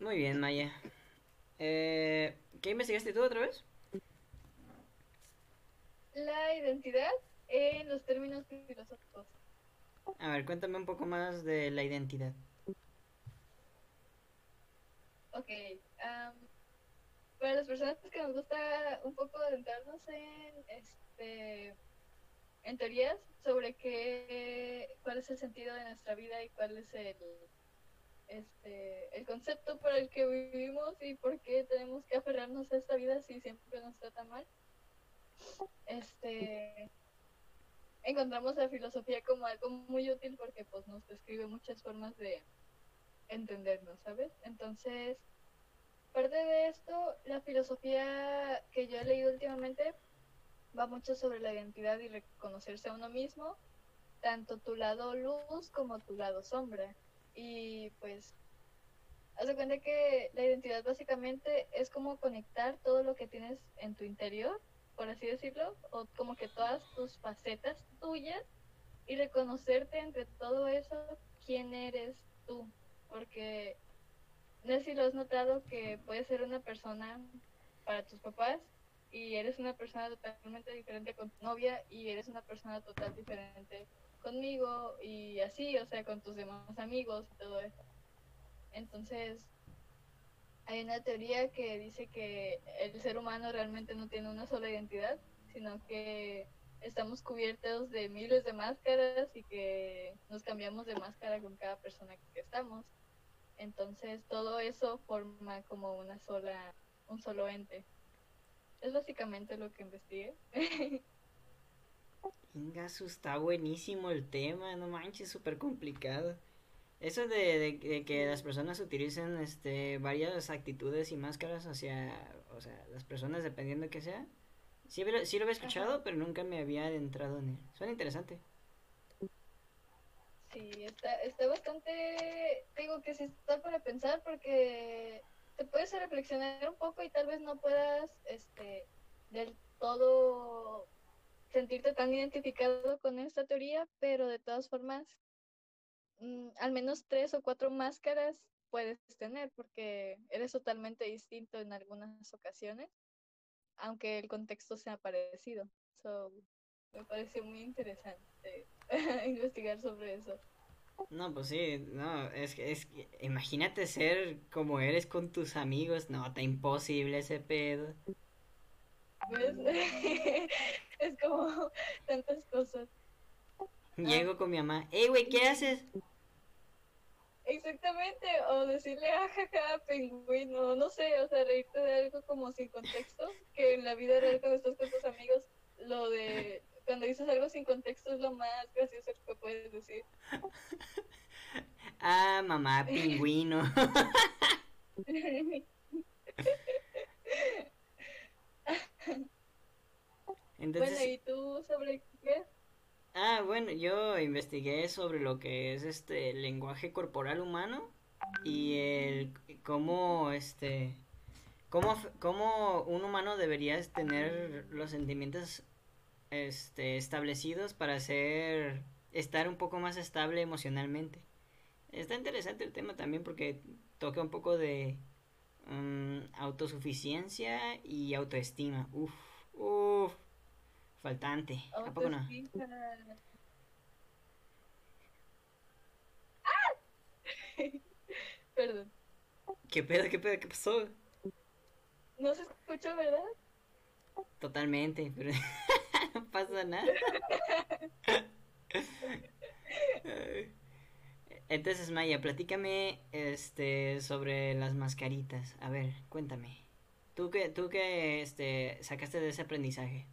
Muy bien, Maya. Eh, ¿Qué investigaste tú otra vez? La identidad en los términos filosóficos. A ver, cuéntame un poco más de la identidad. Ok. am, para las personas que nos gusta un poco adentrarnos en este en teorías sobre qué cuál es el sentido de nuestra vida y cuál es el este el concepto por el que vivimos y por qué tenemos que aferrarnos a esta vida si siempre nos trata mal. Este encontramos la filosofía como algo muy útil porque pues nos describe muchas formas de entendernos, ¿sabes? Entonces, parte de esto, la filosofía que yo he leído últimamente va mucho sobre la identidad y reconocerse a uno mismo, tanto tu lado luz como tu lado sombra. Y pues, haz cuenta que la identidad básicamente es como conectar todo lo que tienes en tu interior, por así decirlo, o como que todas tus facetas tuyas y reconocerte entre todo eso quién eres tú. Porque no sé si lo has notado que puedes ser una persona para tus papás y eres una persona totalmente diferente con tu novia y eres una persona total diferente conmigo y así, o sea, con tus demás amigos y todo eso. Entonces, hay una teoría que dice que el ser humano realmente no tiene una sola identidad, sino que estamos cubiertos de miles de máscaras y que nos cambiamos de máscara con cada persona que estamos. Entonces todo eso forma como una sola, un solo ente. Es básicamente lo que investigué. Ingasu, está buenísimo el tema, no manches, súper complicado. Eso de, de- de que las personas utilicen este varias actitudes y máscaras hacia, o sea, las personas dependiendo de que sea. Sí, lo- sí lo había escuchado, Ajá. pero nunca me había adentrado en él. Suena interesante. Sí, está, está bastante, digo que sí está para pensar porque te puedes reflexionar un poco y tal vez no puedas, este, del todo sentirte tan identificado con esta teoría, pero de todas formas, mm, al menos tres o cuatro máscaras puedes tener porque eres totalmente distinto en algunas ocasiones, aunque el contexto sea parecido. So, me parece muy interesante investigar sobre eso. No, pues sí, no, es que, es imagínate ser como eres con tus amigos, no, está imposible ese pedo. ¿Ves? es como tantas cosas. Llego con mi mamá, hey, güey, ¿qué haces? Exactamente, o decirle ajaja, pingüino, no sé, o sea, reírte de algo como sin contexto, que en la vida real cuando estás con tus amigos, lo de cuando dices algo sin contexto es lo más gracioso que puedes decir. Ah, mamá, pingüino. Entonces, bueno, ¿y tú sobre qué? ah, bueno, yo investigué sobre lo que es este lenguaje corporal humano y el cómo este cómo, cómo un humano debería tener los sentimientos este establecidos para ser estar un poco más estable emocionalmente. Está interesante el tema también porque toca un poco de mm, autosuficiencia y autoestima. Uf, uf, faltante. ¿A poco no? Autoestima. Perdón, ¿Qué pedo, qué pedo, qué pasó? no se escuchó, ¿verdad? Totalmente, pero no pasa nada. Entonces, Maya, platícame este sobre las mascaritas. A ver, cuéntame. ¿Tú qué, tú qué este, sacaste de ese aprendizaje?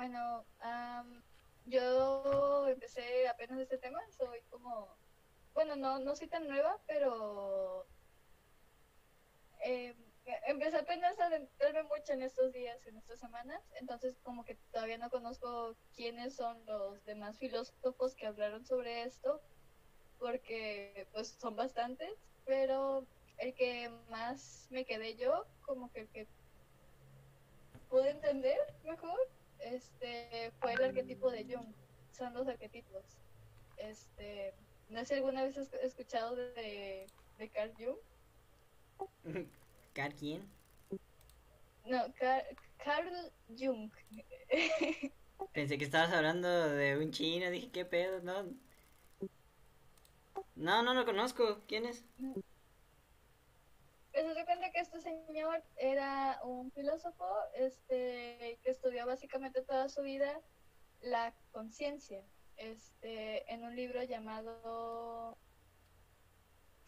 Bueno, am, yo empecé apenas este tema, soy como, bueno, no, no soy tan nueva, pero eh, empecé apenas a adentrarme mucho en estos días, en estas semanas, entonces como que todavía no conozco quiénes son los demás filósofos que hablaron sobre esto, porque pues son bastantes, pero el que más me quedé yo, como que el que pude entender mejor, este fue el arquetipo de Jung, son los arquetipos. Este, no sé si alguna vez has escuchado de, de Carl Jung. ¿Car quién? No, Car- Carl Jung. Pensé que estabas hablando de un chino, dije, ¿qué pedo? No. No, no lo conozco. ¿Quién es? Pues se cuenta que este señor era un filósofo este, que estudió básicamente toda su vida la conciencia este, en un libro llamado...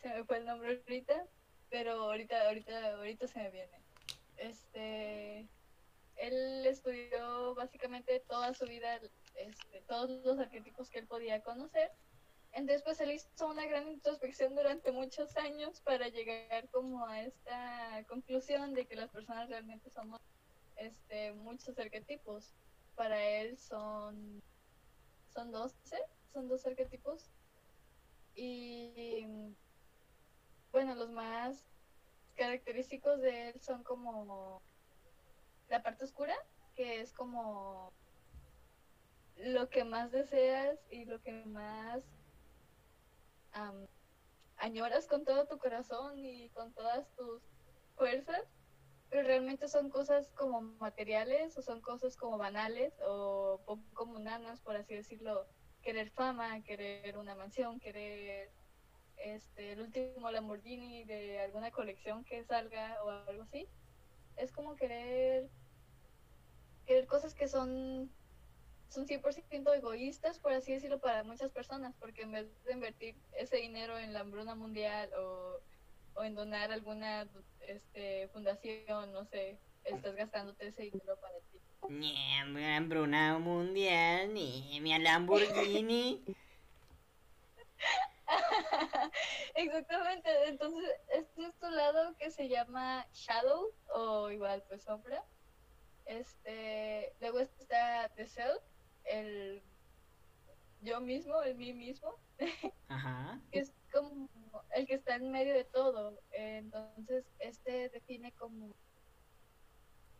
Se me fue el nombre ahorita, pero ahorita, ahorita, ahorita se me viene. Este, él estudió básicamente toda su vida este, todos los arquetipos que él podía conocer entonces, pues él hizo una gran introspección durante muchos años para llegar como a esta conclusión de que las personas realmente somos este, muchos arquetipos. Para él son, son 12, son dos arquetipos. Y bueno, los más característicos de él son como la parte oscura, que es como lo que más deseas y lo que más añoras con todo tu corazón y con todas tus fuerzas, pero realmente son cosas como materiales o son cosas como banales o poco mundanas, por así decirlo, querer fama, querer una mansión, querer este el último Lamborghini de alguna colección que salga o algo así. Es como querer querer cosas que son son 100% egoístas, por así decirlo, para muchas personas, porque en vez de invertir ese dinero en la hambruna mundial o, o en donar alguna este, fundación, no sé, estás gastándote ese dinero para ti. Ni hambruna mundial, ni mi Lamborghini. Exactamente, entonces este es tu lado que se llama Shadow o igual pues sombra. Este, luego está The Self, el yo mismo, el mí mismo, Ajá. que es como el que está en medio de todo. Entonces, este define como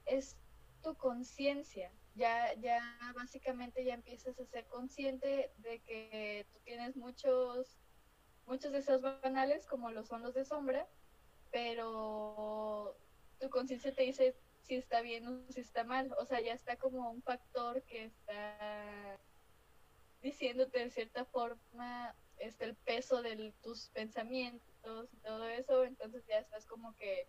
es tu conciencia. Ya, ya básicamente ya empiezas a ser consciente de que tú tienes muchos, muchos deseos banales, como lo son los de sombra, pero tu conciencia te dice si está bien o si está mal. O sea, ya está como un factor que está diciéndote de cierta forma este, el peso de tus pensamientos y todo eso. Entonces ya estás como que,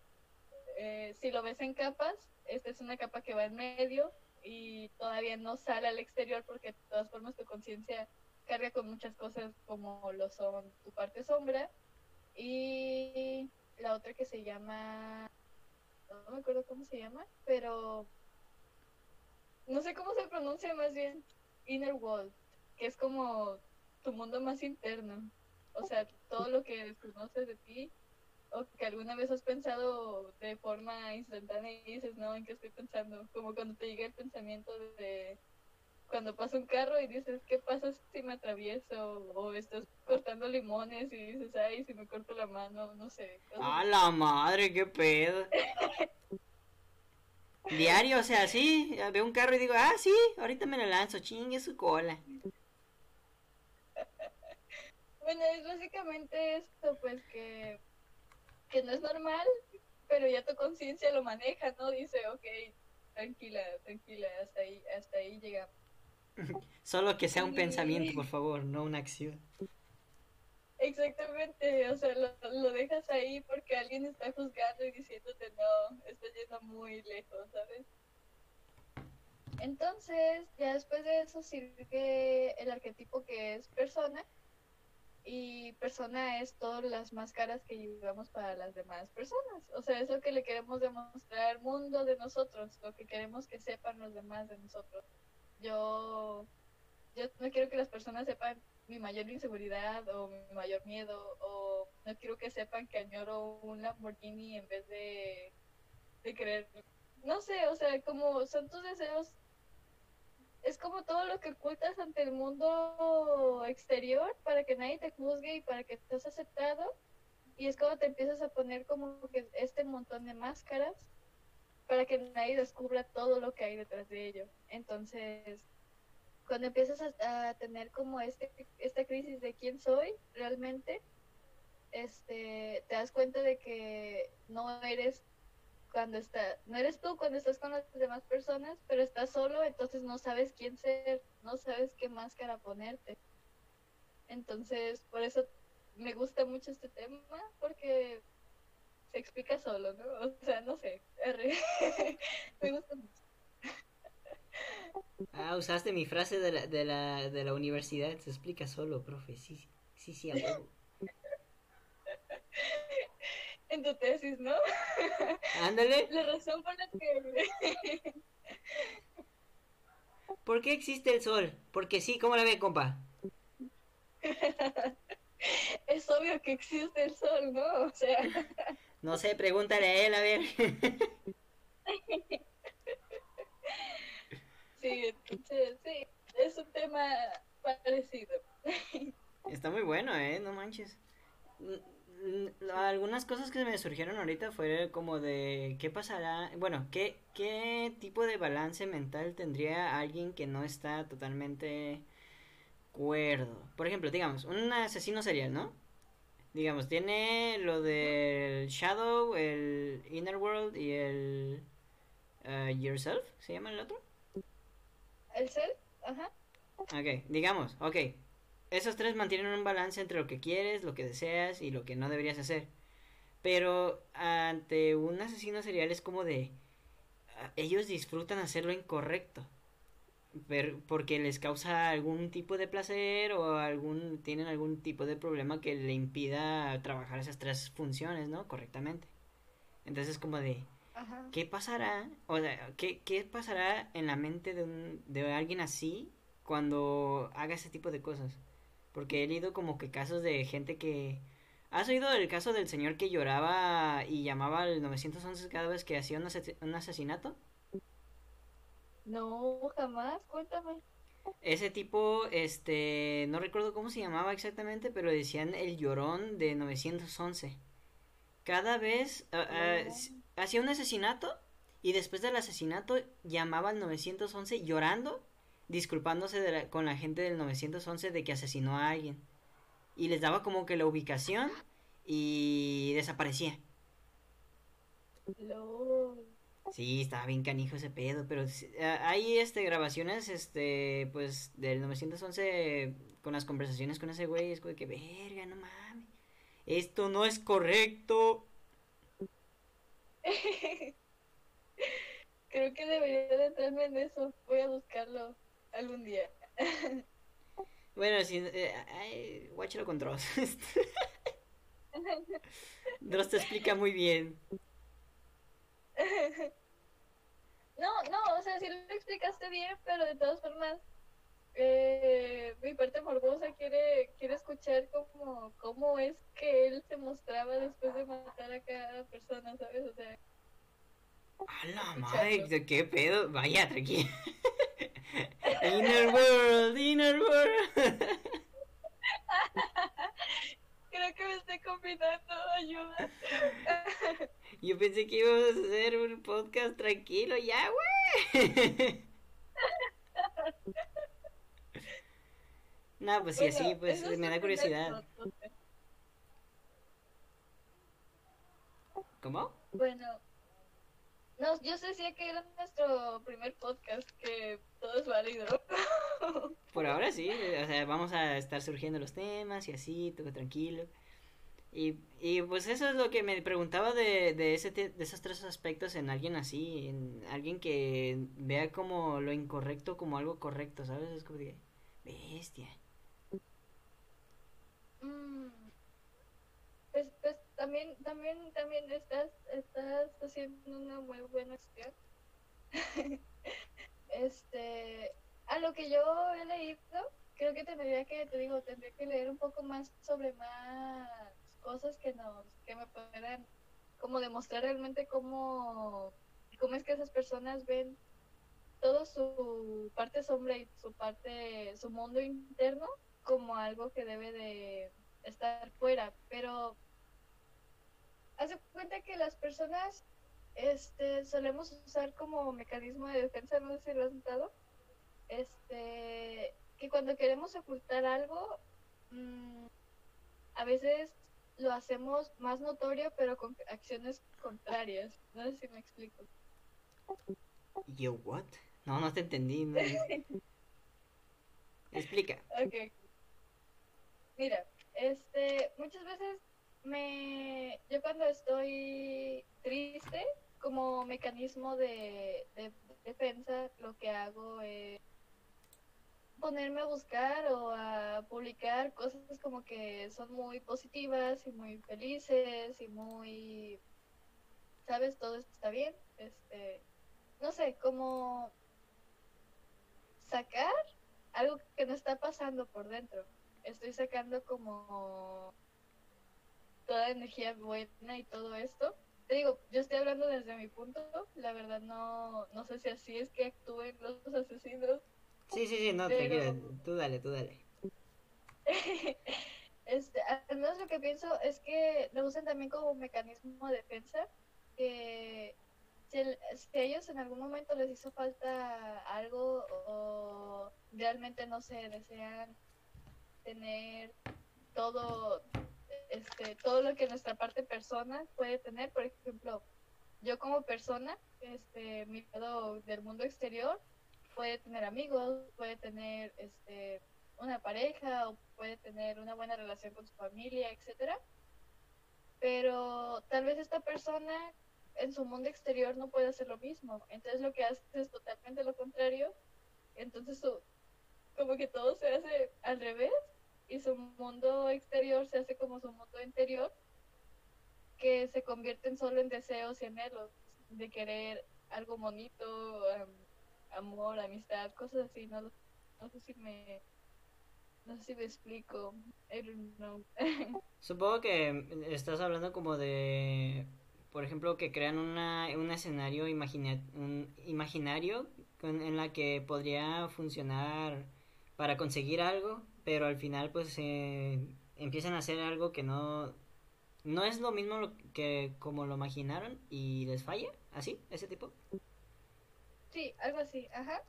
eh, si lo ves en capas, esta es una capa que va en medio y todavía no sale al exterior porque de todas formas tu conciencia carga con muchas cosas como lo son tu parte sombra y la otra que se llama no me acuerdo cómo se llama, pero no sé cómo se pronuncia más bien, Inner World, que es como tu mundo más interno, o sea, todo lo que desconoces de ti o que alguna vez has pensado de forma instantánea y dices, no, ¿en qué estoy pensando? Como cuando te llega el pensamiento de cuando pasa un carro y dices, ¿qué pasa si me atravieso? O estás cortando limones y dices, ay, si me corto la mano, no sé. cosas A la madre, qué pedo. Diario, o sea, sí, veo un carro y digo, ah, sí, ahorita me lo lanzo, chingue su cola. Bueno, es básicamente esto, pues que, que no es normal, pero ya tu conciencia lo maneja, ¿no? Dice, ok, tranquila, tranquila, hasta ahí, hasta ahí llegamos. Solo que sea un Sí. pensamiento, por favor, no una acción. Exactamente, o sea, lo, lo dejas ahí porque alguien está juzgando y diciéndote, no, está yendo muy lejos, ¿sabes? Entonces, ya después de eso sigue el arquetipo que es persona, y persona es todas las máscaras que llevamos para las demás personas. O sea, es lo que le queremos demostrar al mundo de nosotros, lo que queremos que sepan los demás de nosotros. Yo, yo no quiero que las personas sepan mi mayor inseguridad o mi mayor miedo, o no quiero que sepan que añoro un Lamborghini en vez de, de querer, no sé, o sea, como son tus deseos es como todo lo que ocultas ante el mundo exterior para que nadie te juzgue y para que estés aceptado. Y es como te empiezas a poner como que este montón de máscaras para que nadie descubra todo lo que hay detrás de ello. Entonces, cuando empiezas a, a tener como este, esta crisis de quién soy realmente, este, te das cuenta de que no eres cuando está, no eres tú cuando estás con las demás personas, pero estás solo, entonces no sabes quién ser, no sabes qué máscara ponerte. Entonces, por eso me gusta mucho este tema, porque se explica solo, ¿no? O sea, no sé, me gusta mucho. Ah, usaste mi frase de la, de la, de la universidad, se explica solo, profe, sí, sí, sí, a huevo. En tu tesis, ¿no? Ándale. La razón por la que... ¿Por qué existe el sol? Porque sí, ¿cómo la ve, compa? es obvio que existe el sol, ¿no? O sea... No sé, pregúntale a él, a ver. Sí, entonces, sí, es un tema parecido. Está muy bueno, ¿eh? No manches. Algunas cosas que me surgieron ahorita fue como de qué pasará, bueno, qué, qué tipo de balance mental tendría alguien que no está totalmente cuerdo. Por ejemplo, digamos, un asesino serial, ¿no? Digamos, tiene lo del Shadow, el Inner World y el uh, Yourself, ¿se llama el otro? El Self, ajá. Ok, digamos, ok. Esos tres mantienen un balance entre lo que quieres, lo que deseas y lo que no deberías hacer. Pero ante un asesino serial es como de... Ah, ellos disfrutan hacer lo incorrecto porque les causa algún tipo de placer o algún tienen algún tipo de problema que le impida trabajar esas tres funciones, ¿no? Correctamente. Entonces como de ¿qué pasará? O sea, ¿qué, ¿qué pasará en la mente de un de alguien así cuando haga ese tipo de cosas? Porque he leído como que casos de gente que ¿Has oído el caso del señor que lloraba y llamaba al 911 cada vez que hacía un asesinato? No, jamás, cuéntame. Ese tipo, este, no recuerdo cómo se llamaba exactamente, pero decían el llorón de 911. Cada vez ah, ah, hacía un asesinato y después del asesinato llamaba al 911 llorando, disculpándose con la gente del 911 de que asesinó a alguien. Y les daba como que la ubicación y desaparecía. Sí, estaba bien canijo ese pedo, pero hay este grabaciones este pues del 911 con las conversaciones con ese güey, es como que verga, no mames. Esto no es correcto. Creo que debería de entrarme en eso. Voy a buscarlo algún día. bueno, si eh, watchalo con Dross. Dross te explica muy bien. No, no, o sea, sí lo explicaste bien, pero de todas formas, eh, mi parte morbosa quiere, quiere escuchar cómo, cómo es que él se mostraba después de matar a cada persona, ¿sabes? O sea... A la madre, qué pedo. Vaya, tranquilo. inner world, inner world. Creo que me estoy combinando, ayuda. Yo pensé que íbamos a hacer un podcast tranquilo ya, güey. no, pues sí, así, pues me da curiosidad. ¿Cómo? Bueno, no, yo decía que era nuestro primer podcast, que todo es válido. Por ahora sí, o sea, vamos a estar surgiendo los temas y así, todo tranquilo. Y, y pues eso es lo que me preguntaba de, de, ese, de esos tres aspectos en alguien así, en alguien que vea como lo incorrecto como algo correcto, ¿sabes? Es como de, bestia. Mm. Pues, pues también, también, también estás, estás haciendo una muy buena acción. este, a lo que yo he leído, creo que tendría que, te digo, tendría que leer un poco más sobre más cosas que nos que me puedan como demostrar realmente cómo cómo es que esas personas ven todo su parte sombra y su parte su mundo interno como algo que debe de estar fuera pero hace cuenta que las personas este solemos usar como mecanismo de defensa no sé si lo has notado este que cuando queremos ocultar algo mmm, a veces lo hacemos más notorio, pero con acciones contrarias. No sé si me explico. ¿Yo what? No, no te entendí. no. Explica. Ok. Mira, este, muchas veces me, yo cuando estoy triste, como mecanismo de, de defensa, lo que hago es ponerme a buscar o a publicar cosas como que son muy positivas y muy felices y muy, sabes, todo está bien, este, no sé, como sacar algo que no está pasando por dentro. Estoy sacando como toda energía buena y todo esto. Te digo, yo estoy hablando desde mi punto, la verdad no, no sé si así es que actúen los asesinos. Sí, sí, sí, no, Pero- tranquila. Tú dale, tú dale. este, al menos lo que pienso es que lo usan también como un mecanismo de defensa, que si, el- si a ellos en algún momento les hizo falta algo o realmente no sé, desean tener todo este todo lo que nuestra parte persona puede tener, por ejemplo, yo como persona, este mi lado del mundo exterior puede tener amigos, puede tener este una pareja o puede tener una buena relación con su familia, etcétera. Pero tal vez esta persona en su mundo exterior no puede hacer lo mismo. Entonces lo que hace es totalmente lo contrario. Entonces como que todo se hace al revés y su mundo exterior se hace como su mundo interior que se convierten solo en deseos y anhelos de querer algo bonito, am, amor, amistad, cosas así. No, no sé si me no sé si me explico. Supongo que estás hablando como de, por ejemplo, que crean una, un escenario imagina- un imaginario con- en la que podría funcionar para conseguir algo, pero al final pues eh, empiezan a hacer algo que no, no es lo mismo lo que como lo imaginaron y les falla, así, ese tipo. sí, algo así, ajá.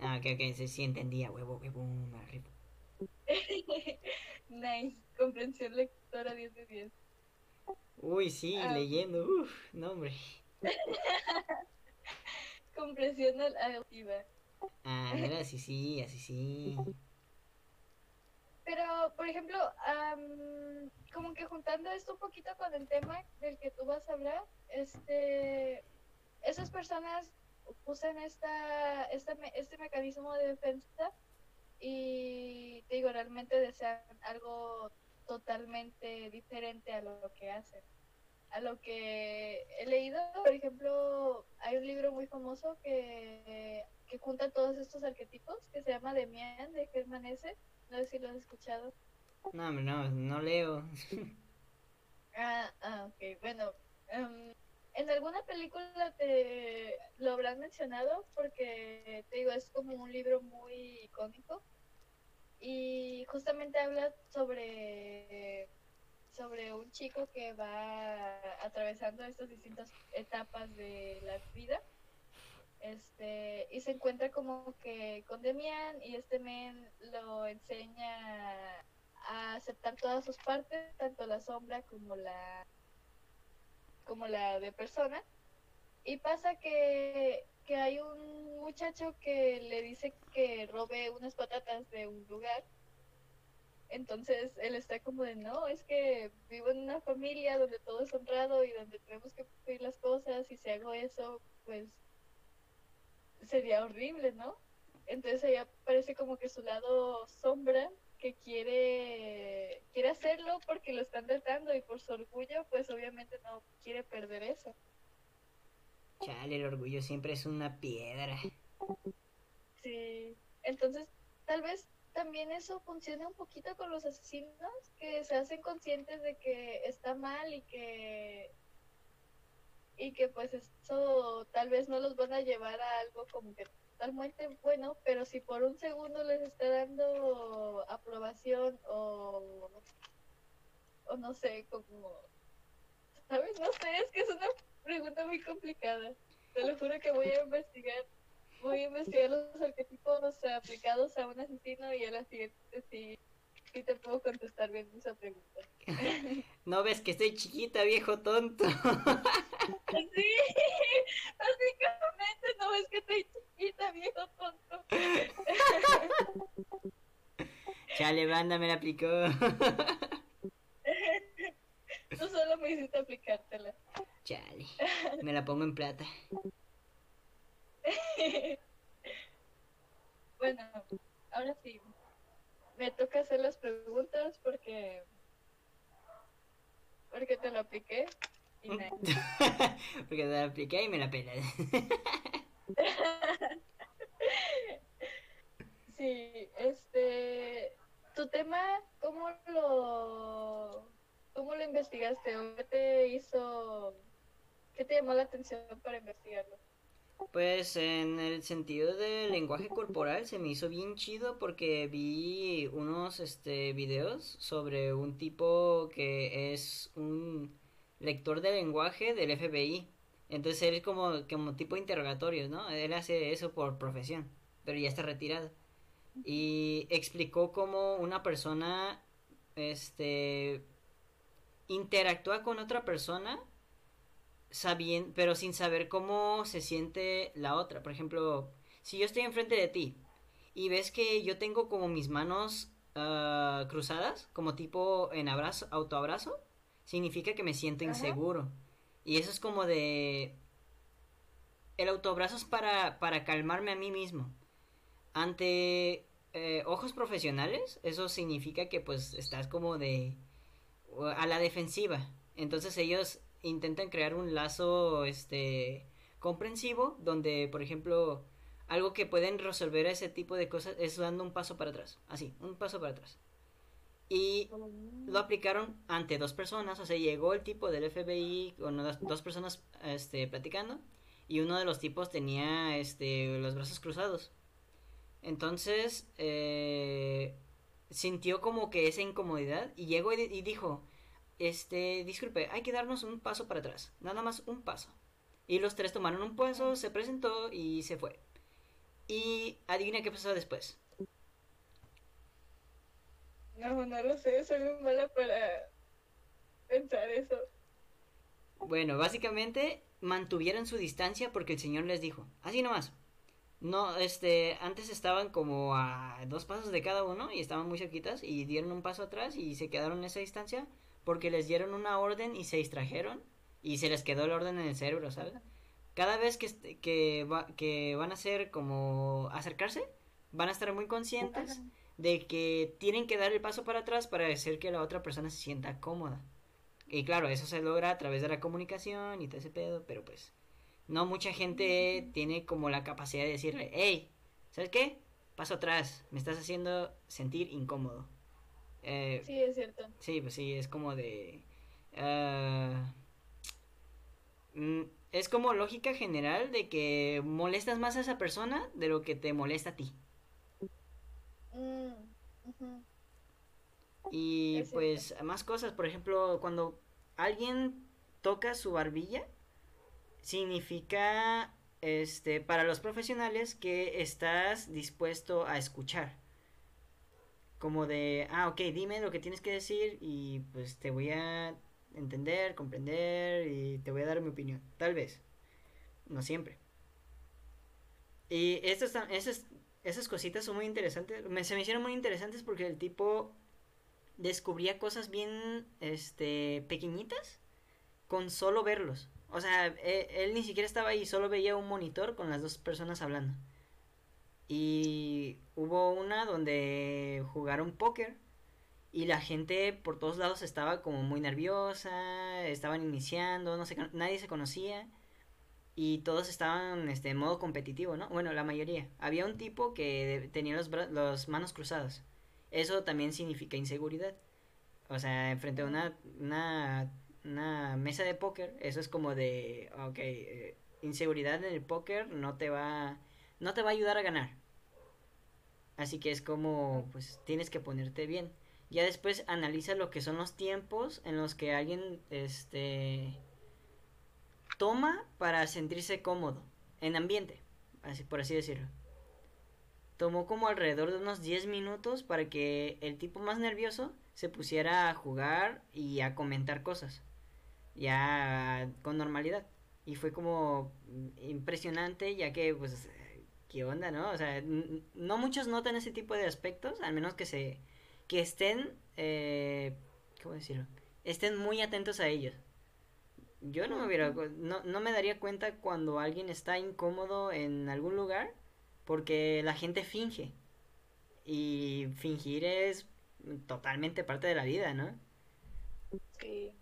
Ah, ok, ok, sí, sí entendía, huevo, huevo, me rifo. nice. Comprensión lectora 10 de 10. Uy, sí, Ah. leyendo, uff, no hombre. Comprensión al- auditiva. Ah, era así, sí, así, sí. Pero, por ejemplo, am, como que juntando esto un poquito con el tema del que tú vas a hablar, este, esas personas usan esta, esta este mecanismo de defensa y, te digo, realmente desean algo totalmente diferente a lo que hacen. A lo que he leído, por ejemplo, hay un libro muy famoso que, que junta todos estos arquetipos que se llama Demian de Germán S. No sé si lo has escuchado. No, no, no leo. Ah, ah, ok. Bueno, em, en alguna película te lo habrán mencionado porque te digo, es como un libro muy icónico y justamente habla sobre sobre un chico que va atravesando estas distintas etapas de la vida este y se encuentra como que con Demian y este men lo enseña a aceptar todas sus partes, tanto la sombra como la como la de persona. Y pasa que, que hay un muchacho que le dice que robe unas patatas de un lugar. Entonces él está como de, no, es que vivo en una familia donde todo es honrado y donde tenemos que cumplir las cosas y si hago eso, pues sería horrible, ¿no? Entonces ahí aparece como que su lado sombra que quiere quiere hacerlo porque lo están tratando y por su orgullo pues obviamente no quiere perder eso. Chale, el orgullo siempre es una piedra. Sí. Entonces tal vez también eso funciona un poquito con los asesinos que se hacen conscientes de que está mal y que y que pues eso tal vez no los van a llevar a algo como que totalmente bueno, pero si por un segundo les está dando aprobación o, o no sé, como, ¿sabes? No sé, es que es una pregunta muy complicada. Te lo juro que voy a investigar, voy a investigar los arquetipos aplicados a un asesino y a la siguiente sí sí te puedo contestar bien esa pregunta. ¿No ves que estoy chiquita, viejo tonto? sí, básicamente no ves que estoy chiquita, viejo tonto. Chale, banda, me la aplicó. Tú solo me hiciste aplicártela. Chale, me la pongo en plata. bueno, ahora sí. Me toca hacer las preguntas porque porque te lo apliqué. porque te la apliqué y me la pelas. sí, este tu tema, ¿cómo lo cómo lo investigaste o qué te hizo qué te llamó la atención para investigarlo? Pues en el sentido del lenguaje corporal se me hizo bien chido porque vi unos este videos sobre un tipo que es un lector de lenguaje del FBI. Entonces él es como, tipo interrogatorios, ¿no? Él hace eso por profesión, pero ya está retirado. Y explicó cómo una persona este interactúa con otra persona sabiendo, pero sin saber cómo se siente la otra. Por ejemplo, si yo estoy enfrente de ti y ves que yo tengo como mis manos uh, cruzadas, como tipo en abrazo, autoabrazo, significa que me siento Ajá. inseguro. Y eso es como de... El autoabrazo es para, para calmarme a mí mismo. Ante eh, ojos profesionales, eso significa que pues estás como de... a la defensiva. Entonces ellos intentan crear un lazo este comprensivo donde por ejemplo algo que pueden resolver ese tipo de cosas es dando un paso para atrás así un paso para atrás y lo aplicaron ante dos personas o sea llegó el tipo del FBI con dos, dos personas este platicando y uno de los tipos tenía este los brazos cruzados entonces eh, sintió como que esa incomodidad y llegó y, y dijo este, disculpe, hay que darnos un paso para atrás, nada más un paso. Y los tres tomaron un paso, se presentó y se fue. Y adivina qué pasó después. No, no lo sé, soy muy mala para pensar eso. Bueno, básicamente mantuvieron su distancia porque el señor les dijo, así nomás. No, este, antes estaban como a dos pasos de cada uno y estaban muy cerquitas y dieron un paso atrás y se quedaron en esa distancia porque les dieron una orden y se distrajeron y se les quedó el orden en el cerebro, ¿sabes? Cada vez que, que, va, que van a hacer como acercarse, van a estar muy conscientes de que tienen que dar el paso para atrás para hacer que la otra persona se sienta cómoda. Y claro, eso se logra a través de la comunicación y todo ese pedo, pero pues no mucha gente tiene como la capacidad de decirle, hey, ¿sabes qué? Paso atrás, me estás haciendo sentir incómodo. Eh, sí, es cierto. Sí, pues sí, es como de... Uh, es como lógica general de que molestas más a esa persona de lo que te molesta a ti. Mm, uh -huh. Y es pues cierto. más cosas, por ejemplo, cuando alguien toca su barbilla, significa, este, para los profesionales que estás dispuesto a escuchar como de, ah, ok, dime lo que tienes que decir y pues te voy a entender, comprender y te voy a dar mi opinión. Tal vez. No siempre. Y estas, esas, esas cositas son muy interesantes. Me, se me hicieron muy interesantes porque el tipo descubría cosas bien este, pequeñitas con solo verlos. O sea, él, él ni siquiera estaba ahí, solo veía un monitor con las dos personas hablando. Y hubo una donde jugaron póker y la gente por todos lados estaba como muy nerviosa, estaban iniciando, no sé, nadie se conocía y todos estaban este, en modo competitivo, ¿no? Bueno, la mayoría. Había un tipo que tenía los, los manos cruzadas. Eso también significa inseguridad. O sea, frente a una, una, una mesa de póker, eso es como de, ok, eh, inseguridad en el póker no te va no te va a ayudar a ganar. Así que es como, pues tienes que ponerte bien. Ya después analiza lo que son los tiempos en los que alguien, este, toma para sentirse cómodo en ambiente, así por así decirlo. tomó como alrededor de unos 10 minutos para que el tipo más nervioso se pusiera a jugar y a comentar cosas. Ya con normalidad. Y fue como impresionante ya que pues qué onda, ¿no? O sea, no muchos notan ese tipo de aspectos, al menos que se que estén eh, ¿cómo decirlo? Estén muy atentos a ellos. Yo no me hubiera no, no me daría cuenta cuando alguien está incómodo en algún lugar porque la gente finge. Y fingir es totalmente parte de la vida, ¿no? Sí.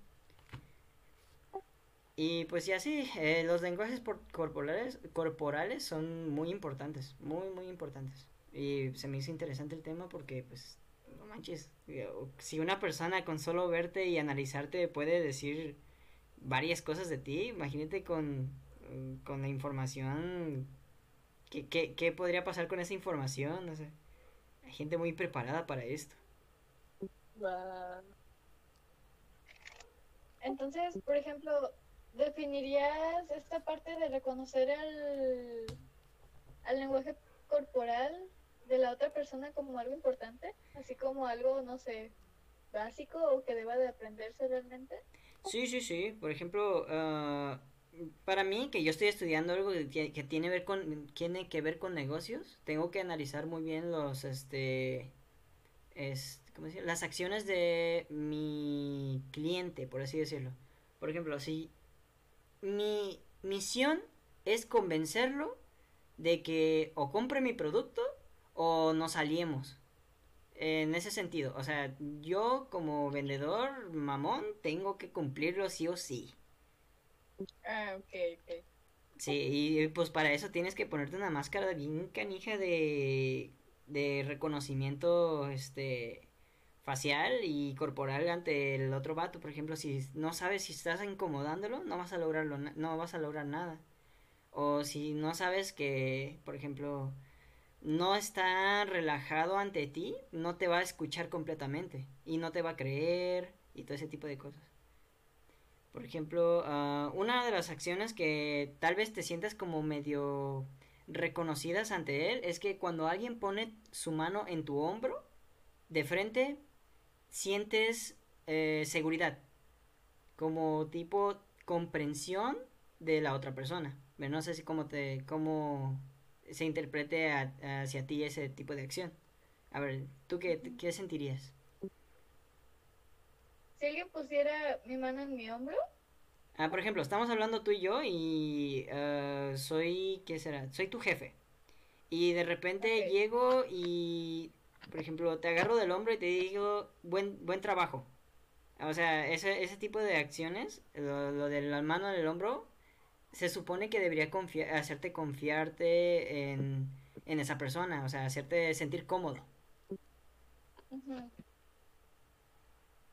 Y pues ya sí, eh, los lenguajes corporales, corporales son muy importantes, muy, muy importantes. Y se me hizo interesante el tema porque, pues, no manches, si una persona con solo verte y analizarte puede decir varias cosas de ti, imagínate con, con la información, ¿qué, podría pasar con esa información? No sé, hay gente muy preparada para esto. Entonces, por ejemplo, ¿definirías esta parte de reconocer al, al lenguaje corporal de la otra persona como algo importante? Así como algo, no sé, básico o que deba de aprenderse realmente? Sí, sí, sí. Por ejemplo, uh, para mí, que yo estoy estudiando algo que, que, tiene, ver con, tiene que ver con negocios, tengo que analizar muy bien los, este, es, ¿cómo decir? las acciones de mi cliente, por así decirlo. Por ejemplo, si mi misión es convencerlo de que o compre mi producto o nos aliemos. En ese sentido, o sea, yo como vendedor mamón tengo que cumplirlo sí o sí. Ah, ok, ok. Sí, y pues para eso tienes que ponerte una máscara bien canija de, de reconocimiento este facial y corporal ante el otro vato, por ejemplo, si no sabes si estás incomodándolo, no vas a lograrlo, no vas a lograr nada. O si no sabes que, por ejemplo, no está relajado ante ti, no te va a escuchar completamente y no te va a creer y todo ese tipo de cosas. Por ejemplo, ah, una de las acciones que tal vez te sientas como medio reconocidas ante él es que cuando alguien pone su mano en tu hombro, de frente, sientes eh, seguridad, como tipo comprensión de la otra persona. no sé si cómo, te, cómo se interprete hacia ti ese tipo de acción. A ver, ¿tú qué, qué sentirías? Si alguien pusiera mi mano en mi hombro. Ah, por ejemplo, estamos hablando tú y yo y uh, soy, ¿qué será? Soy tu jefe. Y de repente llego y por ejemplo, te agarro del hombro y te digo, buen, buen trabajo. O sea, ese, ese tipo de acciones, lo, de la mano en el hombro, se supone que debería hacerte confiarte en, en, esa persona, o sea, hacerte sentir cómodo.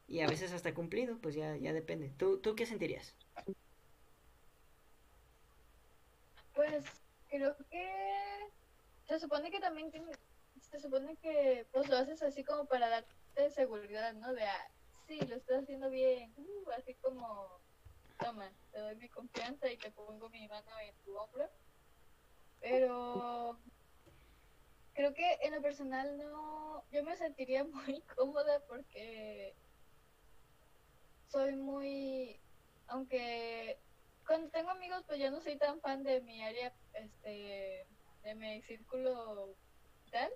Y a veces hasta cumplido, pues ya, ya depende. ¿Tú, ¿Tú qué sentirías? Pues creo que se supone que también se supone que pues lo haces así como para darte seguridad, ¿no? De, ah, sí, lo estás haciendo bien, uh, así como, toma, te doy mi confianza y te pongo mi mano en tu hombro. Pero creo que en lo personal no, yo me sentiría muy cómoda porque soy muy, aunque cuando tengo amigos pues yo no soy tan fan de mi área, este, de mi círculo tal,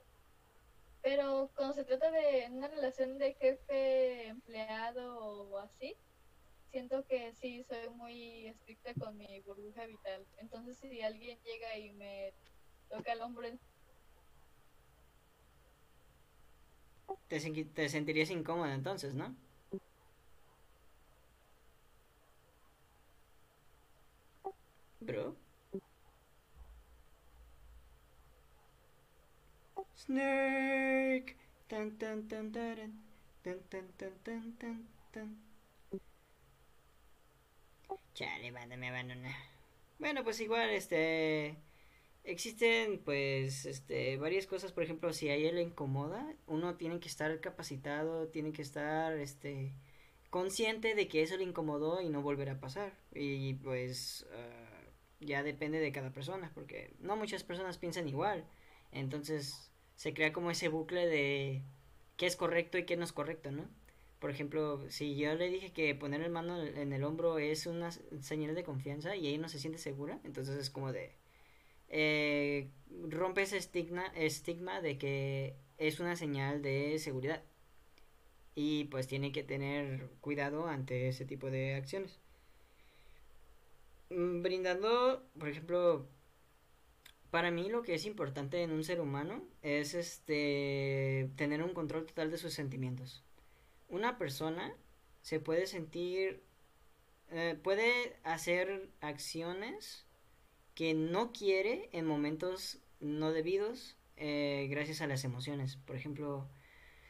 pero cuando se trata de una relación de jefe-empleado o así, siento que sí, soy muy estricta con mi burbuja vital. Entonces, si alguien llega y me toca el hombro... Te, te sentirías incómoda entonces, ¿no? Bro. Snake. Tan, tan, tan, tan, tan, tan, tan, tan, tan. Chale, banda, me abandona. Bueno, pues igual, este. Existen, pues, este, varias cosas. Por ejemplo, si a ella le incomoda, uno tiene que estar capacitado, tiene que estar, este, consciente de que eso le incomodó y no volverá a pasar. Y pues, uh, ya depende de cada persona, porque no muchas personas piensan igual. Entonces, se crea como ese bucle de qué es correcto y qué no es correcto, ¿no? Por ejemplo, si yo le dije que poner el mano en el hombro es una señal de confianza y ella no se siente segura, entonces es como de... Eh, rompe ese estigma, estigma de que es una señal de seguridad. Y pues tiene que tener cuidado ante ese tipo de acciones. Mm, brindando, por ejemplo, para mí lo que es importante en un ser humano es este tener un control total de sus sentimientos. Una persona se puede sentir eh, puede hacer acciones que no quiere en momentos no debidos eh, gracias a las emociones. Por ejemplo,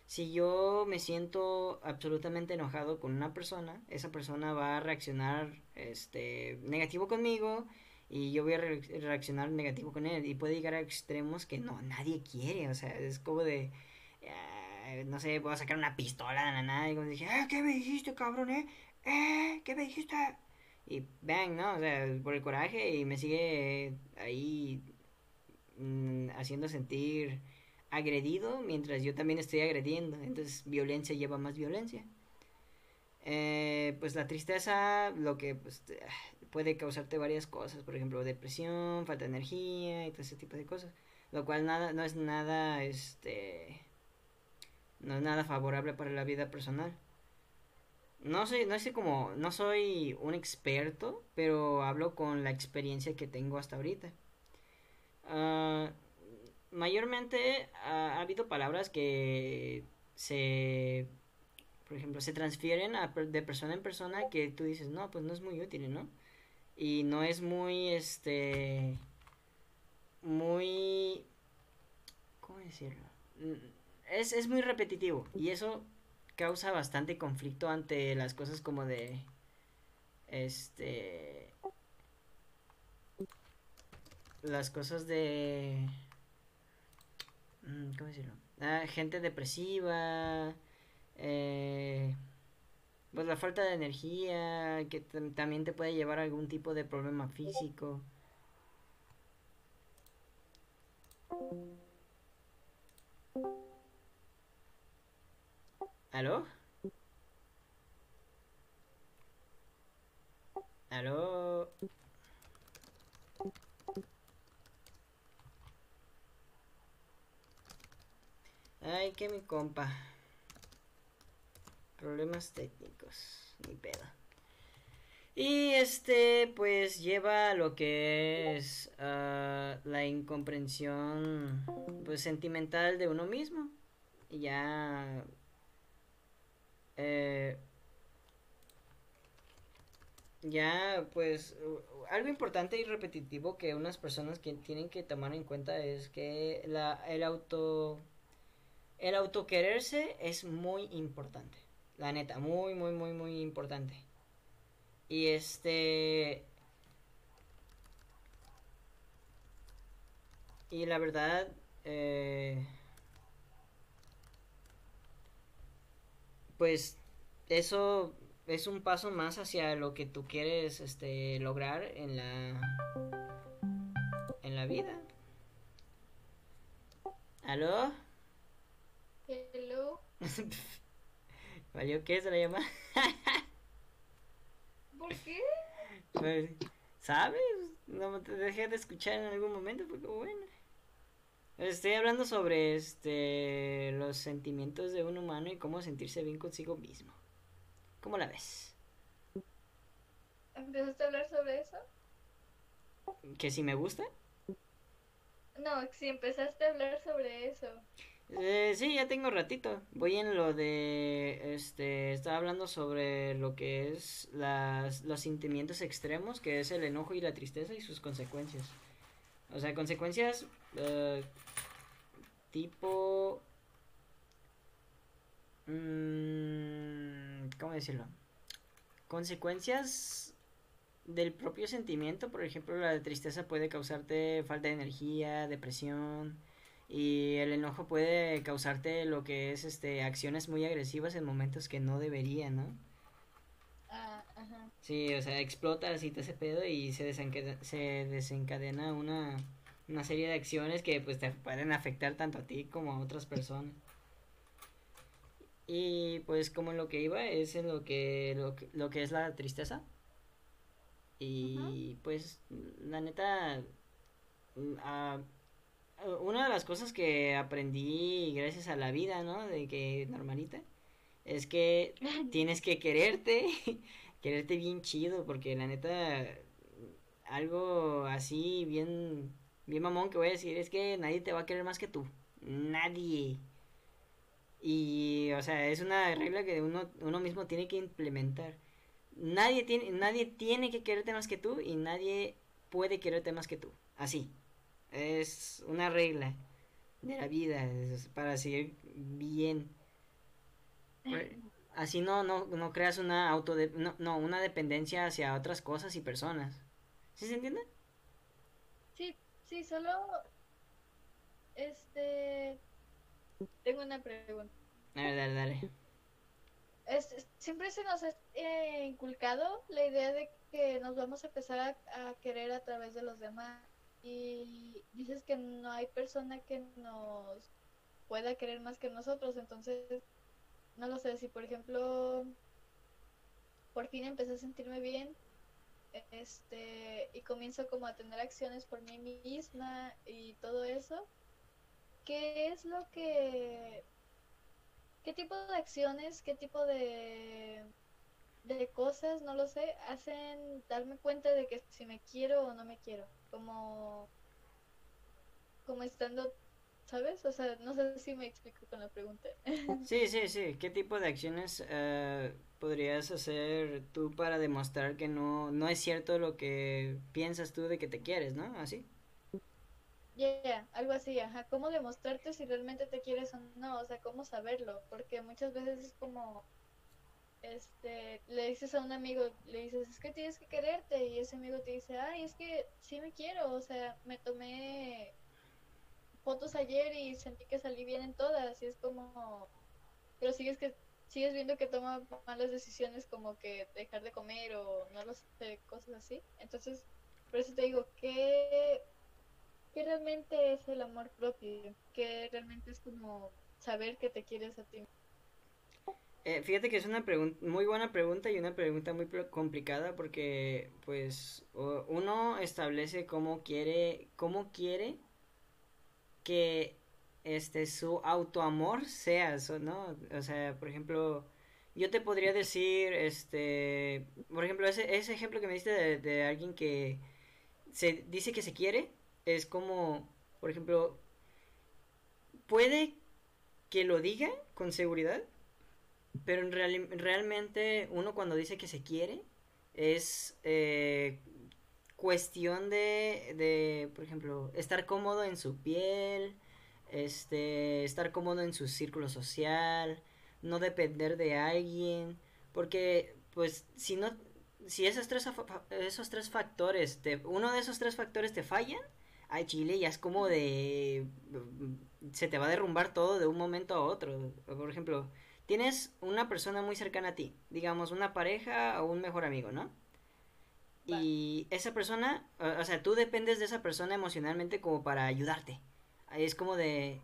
si yo me siento absolutamente enojado con una persona, esa persona va a reaccionar este negativo conmigo y yo voy a reaccionar negativo con él y puede llegar a extremos que no nadie quiere, o sea, es como de eh, no sé, puedo sacar una pistola de la nada y como dije, eh, ¿qué me dijiste, cabrón, eh? ¿Eh? ¿Qué me dijiste? Y bang, ¿no? O sea, por el coraje y me sigue ahí mm, haciendo sentir agredido mientras yo también estoy agrediendo. Entonces violencia lleva más violencia. Eh, pues la tristeza lo que pues, puede causarte varias cosas, por ejemplo depresión, falta de energía y todo ese tipo de cosas, lo cual nada no es nada este no es nada favorable para la vida personal. No sé, no sé como, no soy un experto, pero hablo con la experiencia que tengo hasta ahorita. Uh, mayormente ha, habido palabras que se, por ejemplo, se transfieren de persona en persona que tú dices, no, pues no es muy útil, ¿no? Y no es muy, este, muy, ¿cómo decirlo? Es, es muy repetitivo y eso causa bastante conflicto ante las cosas como de, este, las cosas de Mm, ¿Cómo decirlo? Ah, gente depresiva, eh, pues la falta de energía, que también te puede llevar a algún tipo de problema físico. ¿Aló? ¿Aló? Ay, que mi compa. Problemas técnicos. Ni pedo. Y este, pues lleva lo que es uh, la incomprensión, pues sentimental de uno mismo. Y ya. Eh, ya, pues, algo importante y repetitivo que unas personas que tienen que tomar en cuenta es que la, el auto el autoquererse es muy importante. La neta, muy, muy, muy, muy importante. Y este... Y la verdad... Eh, pues eso es un paso más hacia lo que tú quieres este lograr en la en la vida. ¿Aló? Hello. ¿Valió qué se la llama? ¿Por qué? Pues, ¿sabes? No te dejé de escuchar en algún momento porque bueno. Estoy hablando sobre este los sentimientos de un humano y cómo sentirse bien consigo mismo. ¿Cómo la ves? ¿Empezaste a hablar sobre eso? ¿Que si me gusta? No, si empezaste a hablar sobre eso. Eh, sí, ya tengo ratito. Voy en lo de, este, estaba hablando sobre lo que es las, los sentimientos extremos, que es el enojo y la tristeza y sus consecuencias. O sea, consecuencias eh, tipo... Mmm, ¿Cómo decirlo? Consecuencias del propio sentimiento, por ejemplo, la tristeza puede causarte falta de energía, depresión, y el enojo puede causarte lo que es este acciones muy agresivas en momentos que no deberían, ¿no? Ah, ajá. Sí, o sea, explota así te ese pedo y se se desencadena una una serie de acciones que pues te pueden afectar tanto a ti como a otras personas. Y pues como lo que iba es en lo que lo que, lo que es la tristeza. Y pues la neta una de las cosas que aprendí gracias a la vida, ¿no? De que normalita es que tienes que quererte, quererte bien chido porque la neta algo así bien bien mamón que voy a decir es que nadie te va a querer más que tú. Nadie. Y, o sea, es una regla que uno, uno mismo tiene que implementar. Nadie tiene, nadie tiene que quererte más que tú y nadie puede quererte más que tú. Así. Es una regla de la vida para seguir bien. Así no, no, no creas una auto no, no, una dependencia hacia otras cosas y personas. ¿Sí se entiende? Sí, solo. Este. Tengo una pregunta. Dale, dale, dale. siempre se nos ha eh, inculcado la idea de que nos vamos a empezar a, querer a través de los demás. Y dices que no hay persona que nos pueda querer más que nosotros. Entonces, no lo sé. Si, por ejemplo, por fin empecé a sentirme bien este y comienzo como a tener acciones por mí misma y todo eso qué es lo que qué tipo de acciones qué tipo de de cosas no lo sé hacen darme cuenta de que si me quiero o no me quiero como como estando ¿Sabes? O sea, no sé si me explico con la pregunta. Sí, sí, sí. ¿Qué tipo de acciones uh, podrías hacer tú para demostrar que no, no es cierto lo que piensas tú de que te quieres, ¿no? Así. Ya, algo así, ajá. ¿Cómo demostrarte si realmente te quieres o no? O sea, ¿cómo saberlo? Porque muchas veces es como, este, le dices a un amigo, le dices, es que tienes que quererte, y ese amigo te dice, ay, es que sí me quiero, o sea, me tomé fotos ayer y sentí que salí bien en todas, y es como, pero sigues que sigues viendo que toma malas decisiones como que dejar de comer o no lo sé, cosas así. Entonces, por eso te digo, ¿qué, qué realmente es el amor propio? ¿Qué realmente es como saber que te quieres a ti? Eh, fíjate que es una muy buena pregunta y una pregunta muy complicada porque pues uno establece cómo quiere, cómo quiere que este su autoamor sea eso, ¿no? O sea, por ejemplo, yo te podría decir, este, por ejemplo, ese, ese ejemplo que me diste de, alguien que se dice que se quiere, es como, por ejemplo, puede que lo diga con seguridad, pero en real, realmente uno cuando dice que se quiere es eh, cuestión de, de, por ejemplo, estar cómodo en su piel, este, estar cómodo en su círculo social, no depender de alguien, porque pues si no, si esos tres, esos tres factores, te, uno de esos tres factores te fallan, ay Chile ya es como de, se te va a derrumbar todo de un momento a otro, por ejemplo, tienes una persona muy cercana a ti, digamos una pareja o un mejor amigo, ¿no? Y esa persona, o sea, tú dependes de esa persona emocionalmente como para ayudarte es como de,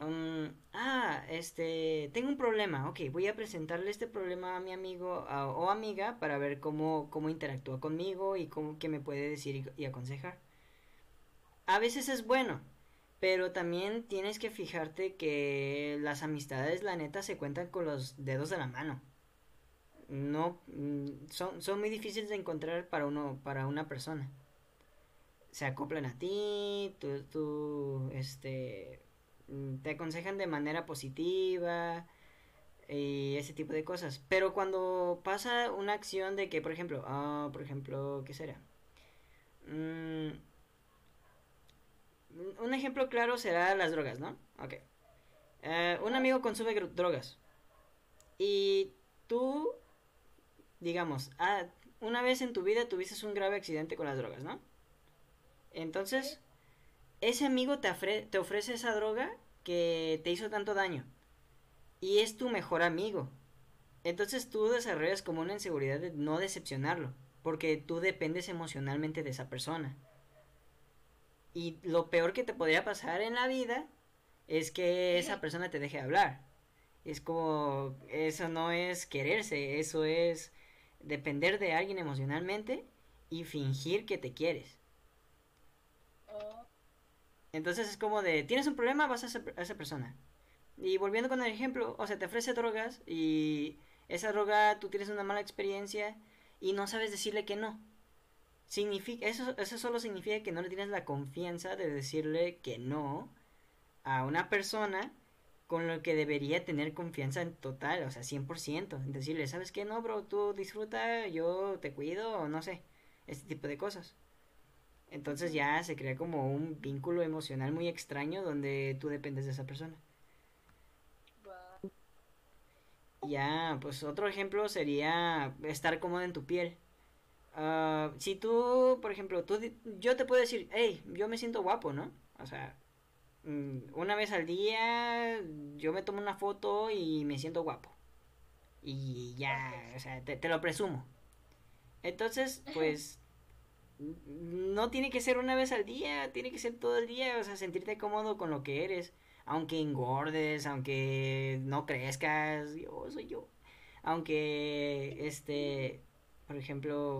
um, ah, este, tengo un problema, ok, voy a presentarle este problema a mi amigo o amiga para ver cómo, cómo interactúa conmigo y cómo, qué me puede decir y, aconsejar. A veces es bueno, pero también tienes que fijarte que las amistades, la neta, se cuentan con los dedos de la mano. No, mm, son, son muy difíciles de encontrar para uno, para una persona se acoplan a ti, tú, este, mm, te aconsejan de manera positiva y ese tipo de cosas. Pero cuando pasa una acción de que, por ejemplo, ah, por ejemplo, ¿qué será? Mm, un ejemplo claro será las drogas, ¿no? Ok. Eh, un amigo consume drogas. Y tú, digamos, ah, una vez en tu vida tuviste un grave accidente con las drogas, ¿no? Entonces, ese amigo te, te ofrece esa droga que te hizo tanto daño. Y es tu mejor amigo. Entonces tú desarrollas como una inseguridad de no decepcionarlo. Porque tú dependes emocionalmente de esa persona. Y lo peor que te podría pasar en la vida es que esa persona te deje hablar. Es como, eso no es quererse, eso es depender de alguien emocionalmente y fingir que te quieres. Oh, Entonces es como de, tienes un problema, vas a esa, a esa persona. Y volviendo con el ejemplo, o sea, te ofrece drogas y esa droga tú tienes una mala experiencia y no sabes decirle que no. Significa, eso, eso solo significa que no le tienes la confianza de decirle que no a una persona con lo que debería tener confianza en total, o sea, 100%. En decirle, ¿sabes qué? No, bro, tú disfruta, yo te cuido, o no sé, este tipo de cosas. Entonces ya se crea como un vínculo emocional muy extraño donde tú dependes de esa persona. Ya, pues otro ejemplo sería estar cómodo en tu piel. Ah, si tú, por ejemplo, tú, yo te puedo decir, hey, yo me siento guapo, ¿no? O sea, una vez al día yo me tomo una foto y me siento guapo. Y ya, o sea, te, te lo presumo. Entonces, pues, no tiene que ser una vez al día, tiene que ser todo el día, o sea, sentirte cómodo con lo que eres. Aunque engordes, aunque no crezcas, yo soy yo. Aunque, este, por ejemplo,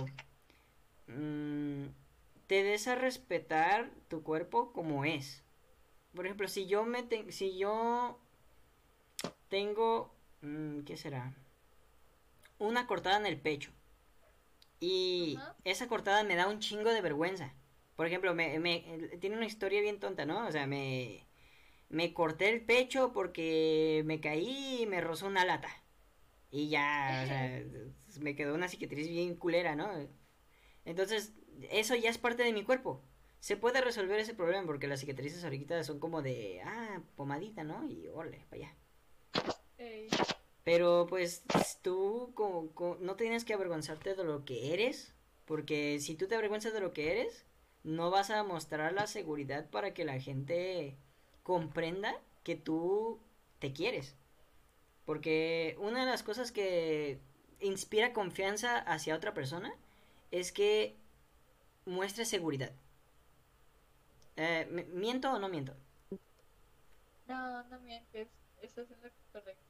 mm, te des a respetar tu cuerpo como es. Por ejemplo, si yo me te- si yo tengo, mm, ¿qué será? Una cortada en el pecho y esa cortada me da un chingo de vergüenza. Por ejemplo, me, me- tiene una historia bien tonta, ¿no? O sea, me, me corté el pecho porque me caí y me rozó una lata. Y ya, o sea, me quedó una cicatriz bien culera, ¿no? Entonces, eso ya es parte de mi cuerpo. Se puede resolver ese problema porque las cicatrices ahorita son como de, ah, pomadita, ¿no? Y allá. Ey, Pero pues tú co- co- no tienes que avergonzarte de lo que eres, porque si tú te avergüenzas de lo que eres, no vas a mostrar la seguridad para que la gente comprenda que tú te quieres. Porque una de las cosas que inspira confianza hacia otra persona es que muestre seguridad. Eh, ¿me- ¿Miento o no miento? No, no mientes. Estás haciendo lo correcto.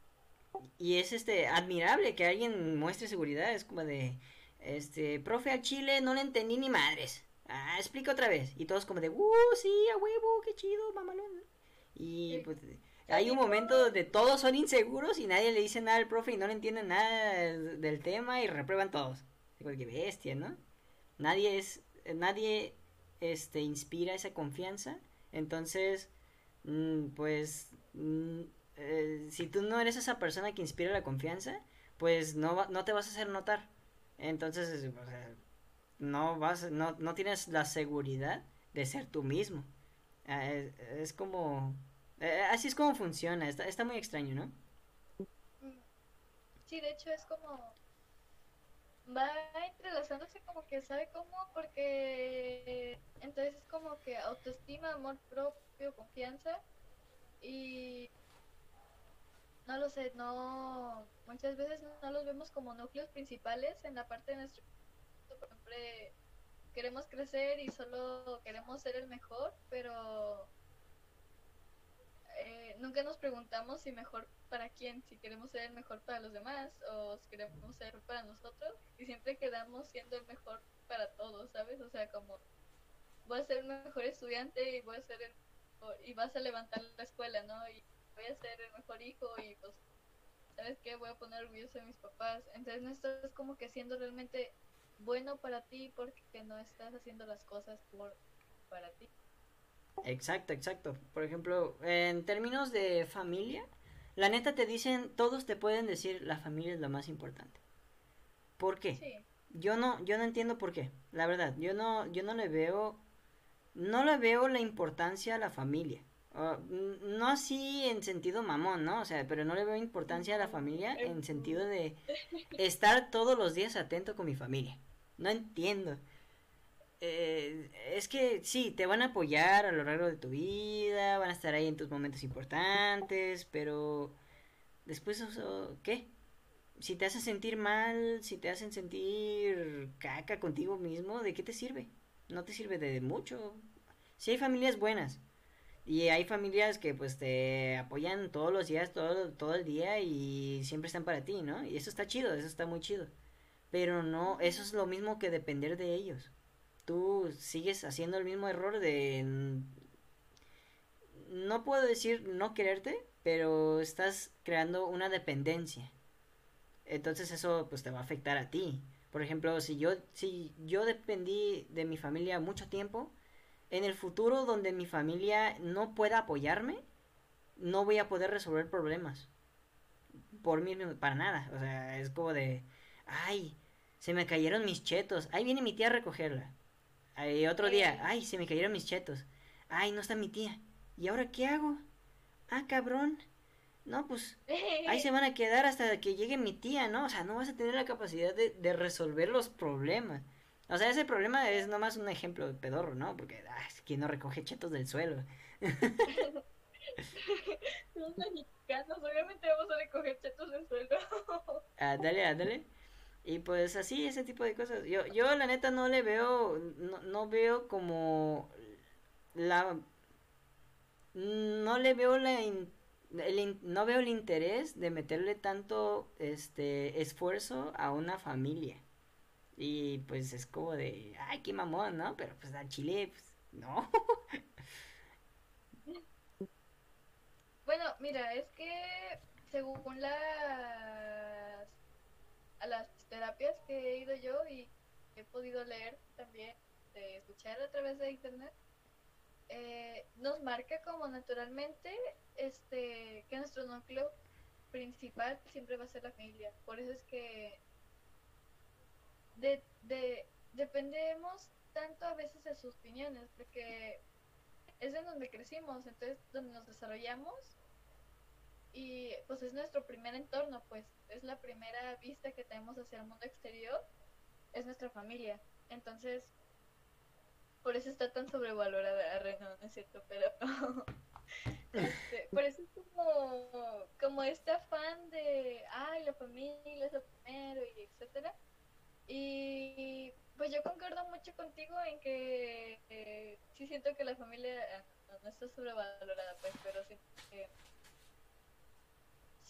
Y es este admirable que alguien muestre seguridad, es como de este, profe al chile no le entendí ni madres. Ah, explica otra vez. Y todos como de, "Uh, sí, a huevo, qué chido, mamalón." Y Sí. pues hay un momento donde todos son inseguros y nadie le dice nada al profe y no le entienden nada del del tema y reprueban todos. Digo, qué bestia, ¿no? Nadie es nadie este inspira esa confianza. Entonces, mm, pues mm, eh, si tú no eres esa persona que inspira la confianza, pues no, no te vas a hacer notar. Entonces, no vas, no, no tienes la seguridad de ser tú mismo. Ah, Es, es como, eh, así es como funciona, está, está muy extraño, ¿no? Sí, de hecho es como va entrelazándose como que sabe cómo porque entonces es como que autoestima, amor propio, confianza y no lo sé, no muchas veces no los vemos como núcleos principales en la parte de nuestro por queremos crecer y solo queremos ser el mejor, pero nunca nos preguntamos si mejor para quién, si queremos ser el mejor para los demás o si queremos ser para nosotros y siempre quedamos siendo el mejor para todos, ¿sabes? O sea, como voy a ser el mejor estudiante y voy a ser el mejor- y vas a levantar la escuela, ¿no? Y voy a ser el mejor hijo y pues ¿sabes qué? Voy a poner orgulloso de mis papás. Entonces no estás como que siendo realmente bueno para ti porque no estás haciendo las cosas por para ti. Exacto, exacto. Por ejemplo, en términos de familia, la neta te dicen, todos te pueden decir, la familia es lo más importante. ¿Por qué? Sí. Yo no, yo no entiendo por qué. La verdad, yo no, yo no le veo, no le veo la importancia a la familia. No así en sentido mamón, ¿no? O sea, pero no le veo importancia a la familia en sentido de estar todos los días atento con mi familia. No entiendo. Eh, es que sí, te van a apoyar a lo largo de tu vida, van a estar ahí en tus momentos importantes, pero después, eso, ¿qué? Si te hacen sentir mal, si te hacen sentir caca contigo mismo, ¿de qué te sirve? No te sirve de mucho. Sí hay familias buenas. Y hay familias que pues te apoyan todos los días, todo, todo el día y siempre están para ti, ¿no? Y eso está chido, eso está muy chido. Pero no, eso es lo mismo que depender de ellos. Tú sigues haciendo el mismo error de... No puedo decir no quererte, pero estás creando una dependencia. Entonces eso pues te va a afectar a ti. Por ejemplo, si yo si yo dependí de mi familia mucho tiempo, en el futuro donde mi familia no pueda apoyarme, no voy a poder resolver problemas. Por mí para nada, o sea, es como de ay, se me cayeron mis chetos. Ahí viene mi tía a recogerla. Otro día, ay, se me cayeron mis chetos. Ay, no está mi tía. ¿Y ahora qué hago? Ah, cabrón. No, pues ahí se van a quedar hasta que llegue mi tía, ¿no? O sea, no vas a tener la capacidad de, de resolver los problemas. O sea, ese problema es nomás un ejemplo de pedorro, ¿no? Porque, ah, es que no recoge chetos del suelo. Los mexicanos, obviamente vamos a recoger chetos del suelo. ah, dale, ah, dale. Y pues así, ese tipo de cosas. Yo, yo la neta no le veo, no, no veo como la... No le veo la... el, no veo el interés de meterle tanto este esfuerzo a una familia. Y pues es como de, ay, qué mamón, ¿no? Pero pues a Chile, pues no. Bueno, mira, es que según las a las terapias que he ido yo y he podido leer también, de escuchar a través de internet, eh, nos marca como naturalmente este que nuestro núcleo principal siempre va a ser la familia. Por eso es que de, de, dependemos tanto a veces de sus opiniones, porque es en donde crecimos, entonces donde nos desarrollamos y pues es nuestro primer entorno, pues es la primera vista que tenemos hacia el mundo exterior, es nuestra familia. Entonces, por eso está tan sobrevalorada Reno, ¿no es cierto? Pero este, por eso es como, como este afán de, ay, la familia es lo primero y etcétera. Y pues yo concuerdo mucho contigo en que eh, sí siento que la familia eh, no, está sobrevalorada, pues, pero sí,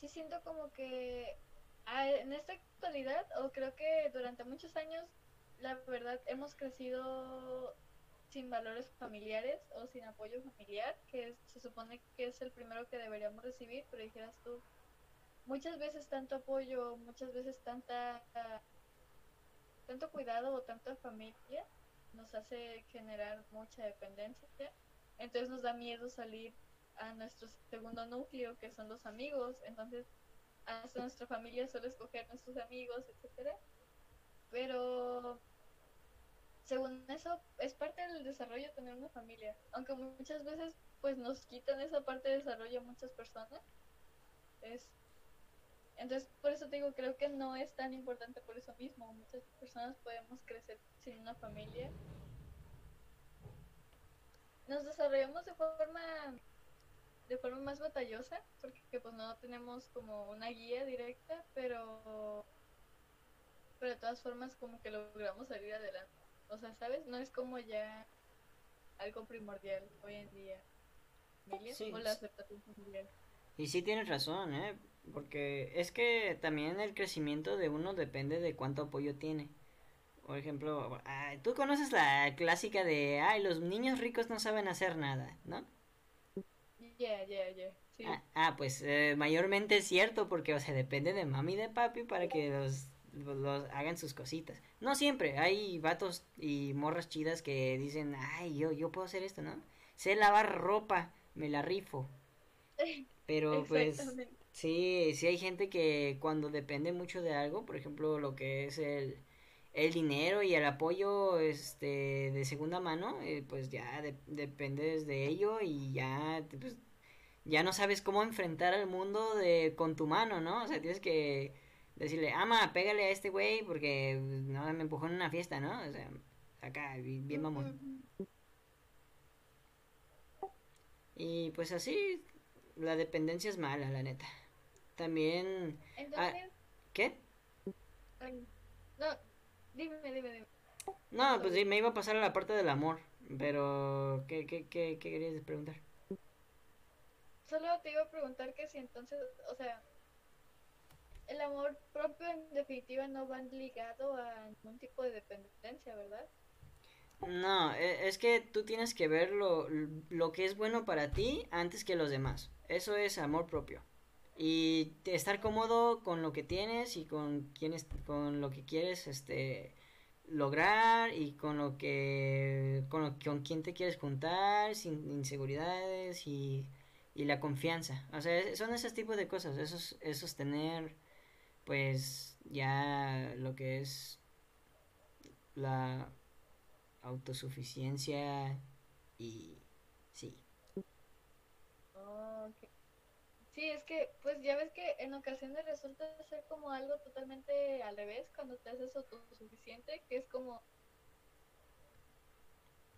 sí siento como que ah, en esta actualidad, o creo que durante muchos años, la verdad hemos crecido sin valores familiares o sin apoyo familiar, que se supone que es el primero que deberíamos recibir, pero dijeras tú, muchas veces tanto apoyo, muchas veces tanta tanto cuidado o tanta familia nos hace generar mucha dependencia. Entonces nos da miedo salir a nuestro segundo núcleo, que son los amigos. Entonces, hasta nuestra familia suele escoger nuestros amigos, etcétera. Pero según eso, es parte del desarrollo tener una familia. Aunque muchas veces pues nos quitan esa parte de desarrollo a muchas personas. Es entonces, por eso te digo, creo que no es tan importante por eso mismo. Muchas personas podemos crecer sin una familia. Nos desarrollamos de forma de forma más batallosa, porque pues no tenemos como una guía directa, pero pero de todas formas como que logramos salir adelante. O sea, ¿sabes? No es como ya algo primordial hoy en día. Sí, o la aceptación familiar. Y sí tienes razón, ¿eh? Porque es que también el crecimiento de uno depende de cuánto apoyo tiene. Por ejemplo, tú conoces la clásica de, ay, los niños ricos no saben hacer nada, ¿no? Yeah, yeah, yeah. Sí. Ah, ah, pues eh, mayormente es cierto porque, o sea, depende de mami y de papi para que los, los hagan sus cositas. No siempre, hay vatos y morras chidas que dicen, ay, yo, yo puedo hacer esto, ¿no? Sé lavar ropa, me la rifo. Pero pues Sí, sí hay gente que cuando depende mucho de algo, por ejemplo, lo que es el, el dinero y el apoyo este de segunda mano, eh, pues ya dependes de ello y ya pues, ya no sabes cómo enfrentar al mundo de con tu mano, ¿no? O sea, tienes que decirle, "Ama, pégale a este güey porque no me empujó en una fiesta", ¿no? O sea, acá bien mamón. Y pues así la dependencia es mala, la neta. También... Ah, ¿Qué? no, dime, dime, dime. No, pues sí, me iba a pasar a la parte del amor. Pero, ¿qué, qué, qué, qué querías preguntar? Solo te iba a preguntar que si entonces, o sea, el amor propio en definitiva no va ligado a ningún tipo de dependencia, ¿verdad? No, e- es que tú tienes que ver lo, que es bueno para ti antes que los demás. Eso es amor propio. Y estar cómodo con lo que tienes y con quienes, con lo que quieres, este, lograr y con lo que, con lo, con quién te quieres juntar, sin inseguridades y, y la confianza. O sea, es- son esos tipos de cosas. Eso es, eso es tener, pues, ya lo que es la autosuficiencia y sí. Sí, es que, pues ya ves que en ocasiones resulta ser como algo totalmente al revés cuando te haces autosuficiente, que es como,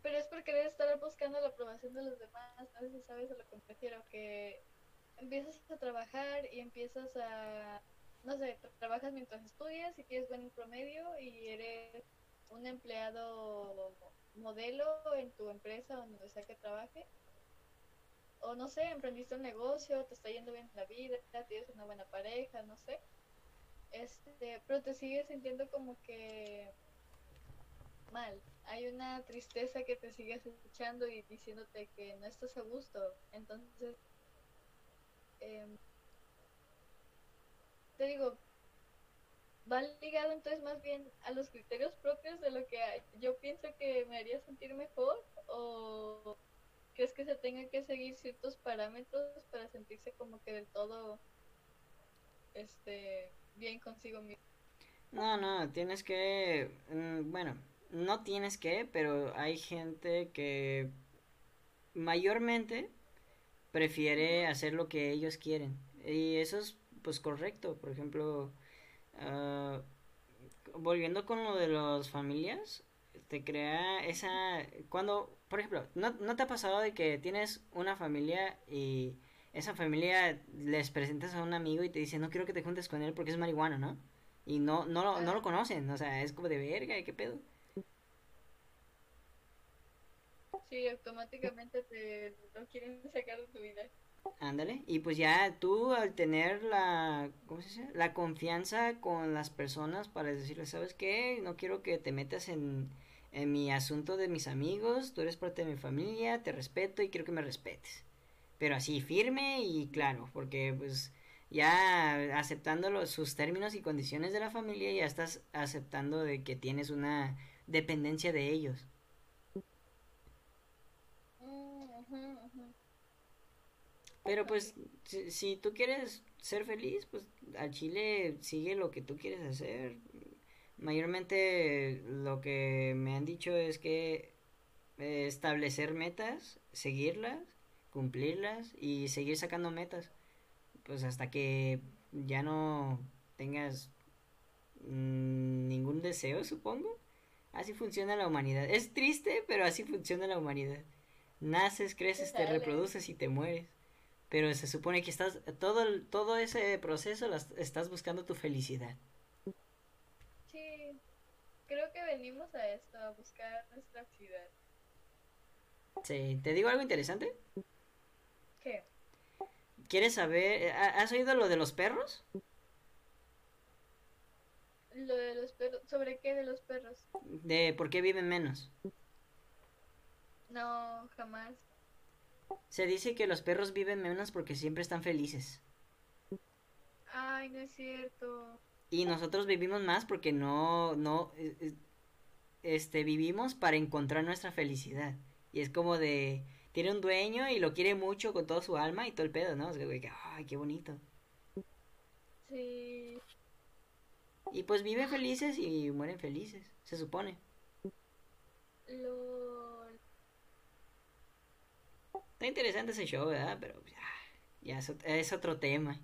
pero es por querer estar buscando la aprobación de los demás, no sé si sabes a lo que me refiero, que empiezas a trabajar y empiezas a, no sé, tra- trabajas mientras estudias y tienes buen promedio y eres un empleado modelo en tu empresa o donde sea que trabaje o no sé, emprendiste un negocio, te está yendo bien en la vida, tienes una buena pareja, no sé. Este, pero te sigues sintiendo como que mal. Hay una tristeza que te sigues escuchando y diciéndote que no estás a gusto. Entonces, em, te digo, va ligado entonces más bien a los criterios propios de lo que yo pienso que me haría sentir mejor o ¿Crees que se tengan que seguir ciertos parámetros para sentirse como que del todo este bien consigo mismo? No, no, tienes que, mm, bueno, no tienes que, pero hay gente que mayormente prefiere hacer lo que ellos quieren. Y eso es pues correcto. Por ejemplo, ah, volviendo con lo de las familias, te crea esa... Cuando, por ejemplo, ¿no, no te ha pasado de que tienes una familia y esa familia les presentas a un amigo y te dice, no quiero que te juntes con él porque es marihuano, ¿no? Y no, no, lo, no lo conocen, o sea, es como de verga, ¿qué pedo? Sí, automáticamente te lo quieren sacar de tu vida. Ándale, y pues ya tú al tener la, ¿cómo se dice? La confianza con las personas para decirles, ¿sabes qué? No quiero que te metas en, en mi asunto de mis amigos, tú eres parte de mi familia, te respeto y quiero que me respetes. Pero así, firme y claro, porque pues ya aceptando los, sus términos y condiciones de la familia, ya estás aceptando de que tienes una dependencia de ellos. Pero pues, si, si tú quieres ser feliz, pues al chile sigue lo que tú quieres hacer. Mayormente lo que me han dicho es que eh, establecer metas, seguirlas, cumplirlas y seguir sacando metas. Pues hasta que ya no tengas mm, ningún deseo, supongo. Así funciona la humanidad. Es triste, pero así funciona la humanidad. Naces, creces, te reproduces y te mueres. Pero se supone que estás, todo, todo ese proceso las- estás buscando tu felicidad. Sí, creo que venimos a esto, a buscar nuestra ciudad. Sí, ¿te digo algo interesante? ¿Qué? ¿Quieres saber? ha- ¿Has oído lo de los perros? Lo de los perros, ¿sobre qué de los perros? De por qué viven menos. No, jamás. Se dice que los perros viven menos porque siempre están felices. Ay, no es cierto. Y nosotros vivimos más porque no, no, eh, eh, este, vivimos para encontrar nuestra felicidad. Y es como de, tiene un dueño y lo quiere mucho con toda su alma y todo el pedo, ¿no? O sea, güey, que, ay, qué bonito. Sí, Y pues viven felices y mueren felices, se supone. LOL. Está interesante ese show, ¿verdad? Pero ya, ya es, ot- es otro tema.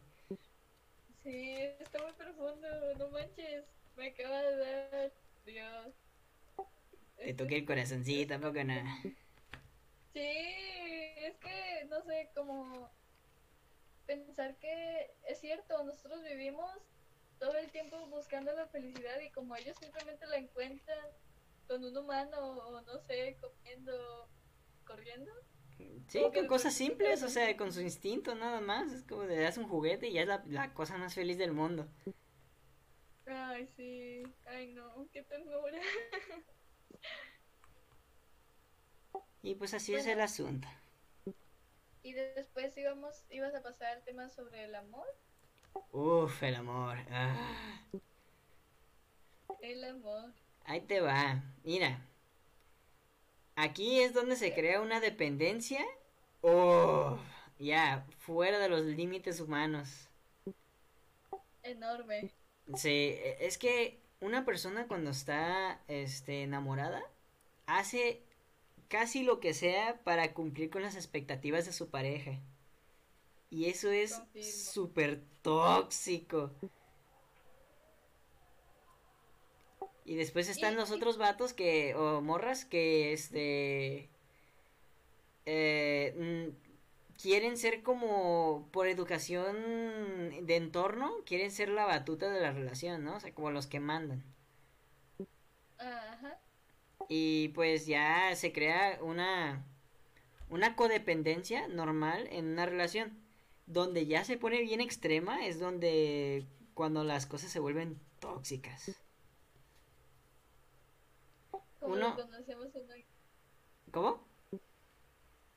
Sí, está muy profundo, no manches. Me acaba de dar. Dios. Te toqué el corazoncito, tampoco nada. Sí, es que, no sé, como pensar que es cierto, nosotros vivimos todo el tiempo buscando la felicidad y como ellos simplemente la encuentran con un humano o no sé, comiendo, corriendo. Sí, con cosas simples, o sea, con su instinto nada más. Es como le das un juguete y ya es la, la cosa más feliz del mundo. Ay, sí. Ay, no, qué ternura. Y pues así es el asunto. Y de- después íbamos, ibas a pasar al tema sobre el amor. Uf, el amor. Ah. El amor. Ahí te va. Mira. Aquí es donde se crea una dependencia. Oh, ya, fuera de los límites humanos. Enorme. Sí, e- es que una persona cuando está este, enamorada hace casi lo que sea para cumplir con las expectativas de su pareja. Y eso es súper tóxico. Y después están Y- los otros vatos que, o morras que, este, eh, mm, quieren ser como, por educación de entorno, quieren ser la batuta de la relación, ¿no? O sea, como los que mandan. Ajá. Y pues ya se crea una, una codependencia normal en una relación. Donde ya se pone bien extrema es donde cuando las cosas se vuelven tóxicas. Como Uno- lo conocemos hoy- ¿Cómo?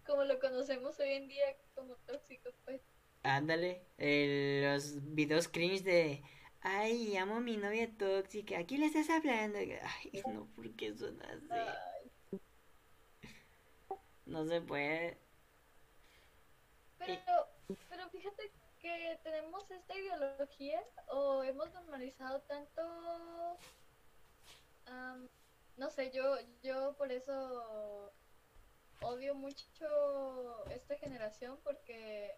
como lo conocemos hoy en día como tóxico, pues. Ándale, los videos cringe de, ay, amo a mi novia tóxica, ¿a quién le estás hablando? Ay, no, ¿por qué son así? No se puede. Pero, pero fíjate que tenemos esta ideología o hemos normalizado tanto, no sé, yo, yo por eso odio mucho esta generación porque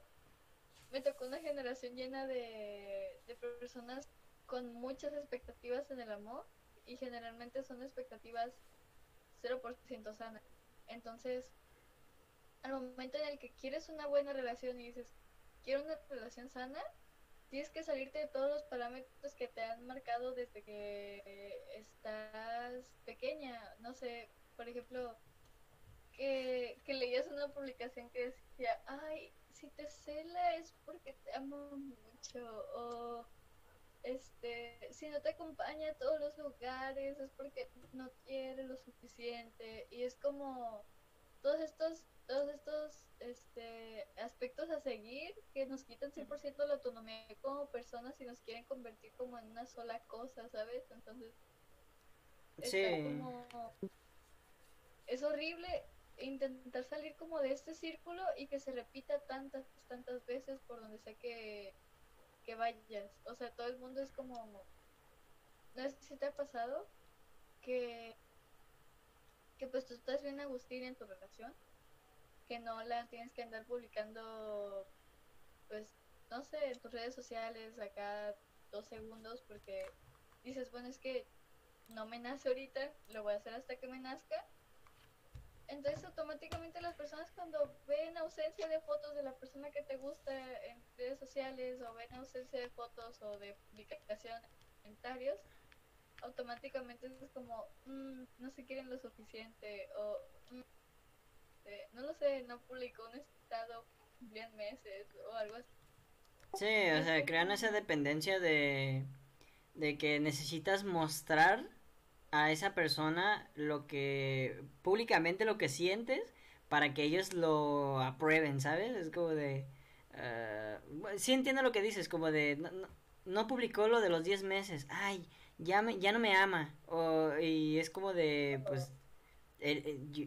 me tocó una generación llena de, de personas con muchas expectativas en el amor y generalmente son expectativas 0% sanas. Entonces, al momento en el que quieres una buena relación y dices, quiero una relación sana, tienes que salirte de todos los parámetros que te han marcado desde que estás pequeña. No sé, por ejemplo, que, que leías una publicación que decía, ay, si te cela es porque te amo mucho, o este, si no te acompaña a todos los lugares es porque no quiere lo suficiente, y es como todos estos todos estos este, aspectos a seguir que nos quitan 100% la autonomía como personas y nos quieren convertir como en una sola cosa, ¿sabes? Entonces, Sí. como... Es horrible intentar salir como de este círculo y que se repita tantas, tantas veces por donde sea que, que vayas. O sea, todo el mundo es como... No sé si te ha pasado que, que pues tú estás bien Agustín en tu relación que no la tienes que andar publicando, pues, no sé, en tus redes sociales acá dos segundos porque dices, bueno, es que no me nace ahorita, lo voy a hacer hasta que me nazca. Entonces automáticamente las personas cuando ven ausencia de fotos de la persona que te gusta en redes sociales o ven ausencia de fotos o de publicación en comentarios, automáticamente es como, "Mm, no se quieren lo suficiente o "Mm, este, no lo sé, no publicó un estado, cumplían meses o algo así. Sí, o sea, crean esa dependencia de, de que necesitas mostrar a esa persona lo que, públicamente lo que sientes para que ellos lo aprueben, ¿sabes? Es como de, bueno, sí entiendo lo que dices, como de, no, no, no publicó lo de los 10 meses, ay, ya, me, ya no me ama, o, y es como de, pues, el- el- yo-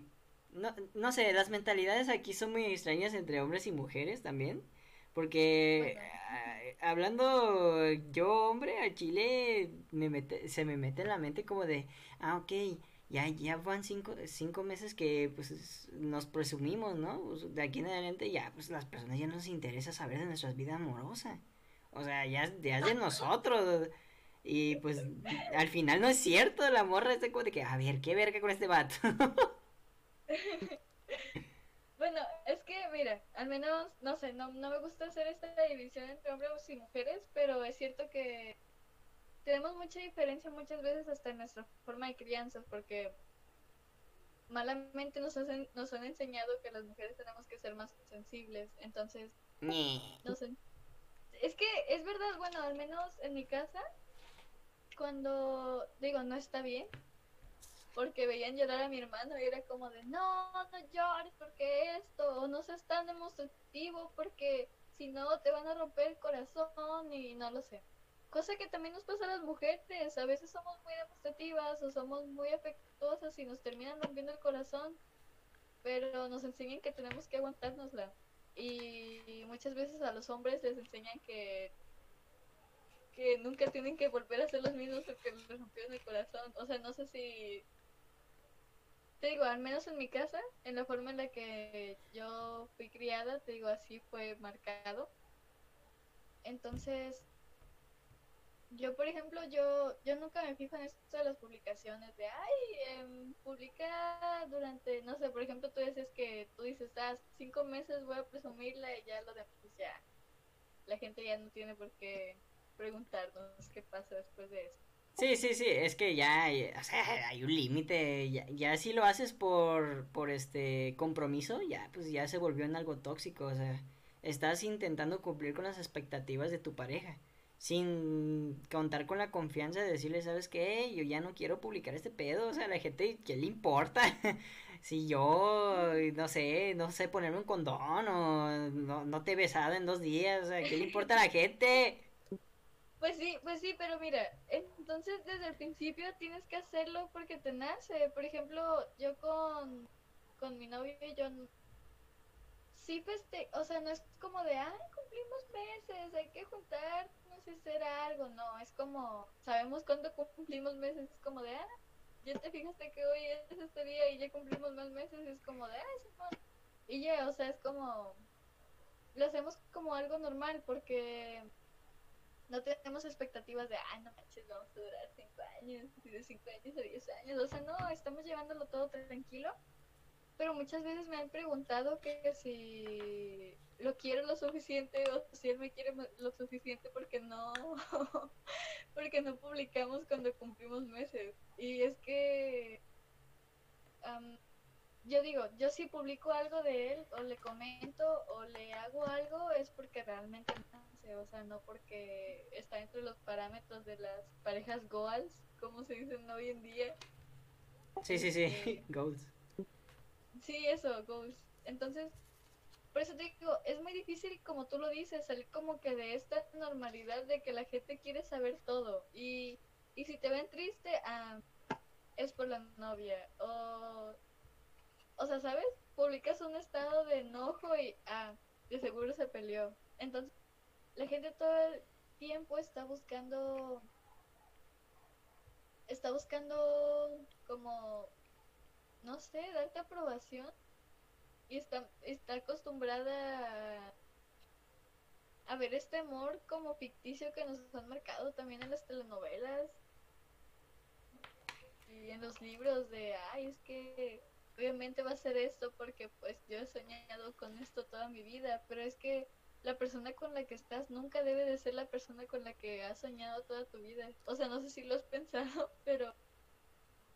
no, no sé, las mentalidades aquí son muy extrañas entre hombres y mujeres también. Porque Bueno. ah, hablando yo, hombre, al chile me mete, se me mete en la mente como de, ah, ok, ya, ya van cinco, cinco meses que pues es- nos presumimos, ¿no? Pues, de aquí en adelante ya, pues las personas ya no nos interesa saber de nuestra vida amorosa. O sea, ya, ya es de nosotros. Y pues al final no es cierto, la morra está como de que, a ver, qué verga con este vato. Bueno, es que mira, al menos, no sé, no, no me gusta hacer esta división entre hombres y mujeres, pero es cierto que tenemos mucha diferencia muchas veces hasta en nuestra forma de crianza, porque malamente nos, hacen, nos han enseñado que las mujeres tenemos que ser más sensibles. Entonces, no sé. Es que es verdad, bueno, al menos en mi casa, cuando digo no está bien, porque veían llorar a mi hermano y era como de no, no llores porque esto, o no seas tan demostrativo porque si no te van a romper el corazón y no lo sé. Cosa que también nos pasa a las mujeres, a veces somos muy demostrativas o somos muy afectuosas y nos terminan rompiendo el corazón, pero nos enseñan que tenemos que aguantárnosla. Y muchas veces a los hombres les enseñan que que nunca tienen que volver a ser los mismos porque les rompieron el corazón. O sea, no sé si te digo, al menos en mi casa, en la forma en la que yo fui criada, te digo, así fue marcado. Entonces, yo, por ejemplo, yo, yo nunca me fijo en esto de las publicaciones de, ay, eh, publica durante, no sé, por ejemplo, tú dices que tú dices, ah, cinco meses voy a presumirla y ya lo demás, pues la gente ya no tiene por qué preguntarnos qué pasa después de eso. Sí, sí, sí, es que ya, o sea, hay un límite, ya, ya, si lo haces por, por este compromiso, ya, pues ya se volvió en algo tóxico, o sea, estás intentando cumplir con las expectativas de tu pareja sin contar con la confianza de decirle, ¿sabes qué? Yo ya no quiero publicar este pedo, o sea, a la gente, ¿qué le importa? si yo, no sé, no sé ponerme un condón o no, no te he besado en dos días, o sea, ¿qué le importa a la gente? Pues sí, pues sí, pero mira, entonces desde el principio tienes que hacerlo porque te nace. Por ejemplo, yo con, con mi novio y yo sí feste, o sea, no es como de, ay, cumplimos meses, hay que juntar hacer algo, no, es como, sabemos cuándo cumplimos meses, es como de, ah, ya te fijaste que hoy es este día y ya cumplimos más meses, es como de, ah, Y ya, o sea, es como, lo hacemos como algo normal porque no tenemos expectativas de, ah, no manches, vamos a durar 5 años, de 5 años a 10 años, o sea, no, estamos llevándolo todo tranquilo. Pero muchas veces me han preguntado que si lo quiero lo suficiente o si él me quiere lo suficiente porque no porque no publicamos cuando cumplimos meses y es que yo digo yo si publico algo de él o le comento o le hago algo es porque realmente me hace o sea no porque está entre los parámetros de las parejas goals como se dicen hoy en día sí sí sí este, goals sí eso goals entonces por eso te digo, es muy difícil, como tú lo dices, salir como que de esta normalidad de que la gente quiere saber todo. Y, y si te ven triste, ah, es por la novia. O, o sea, ¿sabes? Publicas un estado de enojo y, ah, de seguro se peleó. Entonces, la gente todo el tiempo está buscando, está buscando como, no sé, darte aprobación y está, está acostumbrada a, ver este amor como ficticio que nos han marcado también en las telenovelas y en los libros de, ay, es que obviamente va a ser esto porque pues yo he soñado con esto toda mi vida, pero es que la persona con la que estás nunca debe de ser la persona con la que has soñado toda tu vida. O sea, no sé si lo has pensado, pero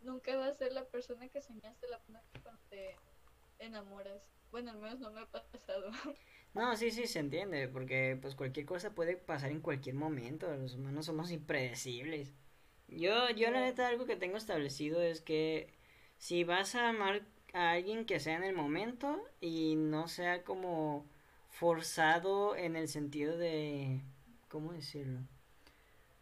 nunca va a ser la persona que soñaste, la persona con te enamoras. Bueno, al menos no me ha pasado. No, sí, sí, se entiende, porque pues cualquier cosa puede pasar en cualquier momento, los humanos somos impredecibles. Yo, yo la neta algo que tengo establecido es que si vas a amar a alguien que sea en el momento y no sea como forzado en el sentido de... ¿Cómo decirlo?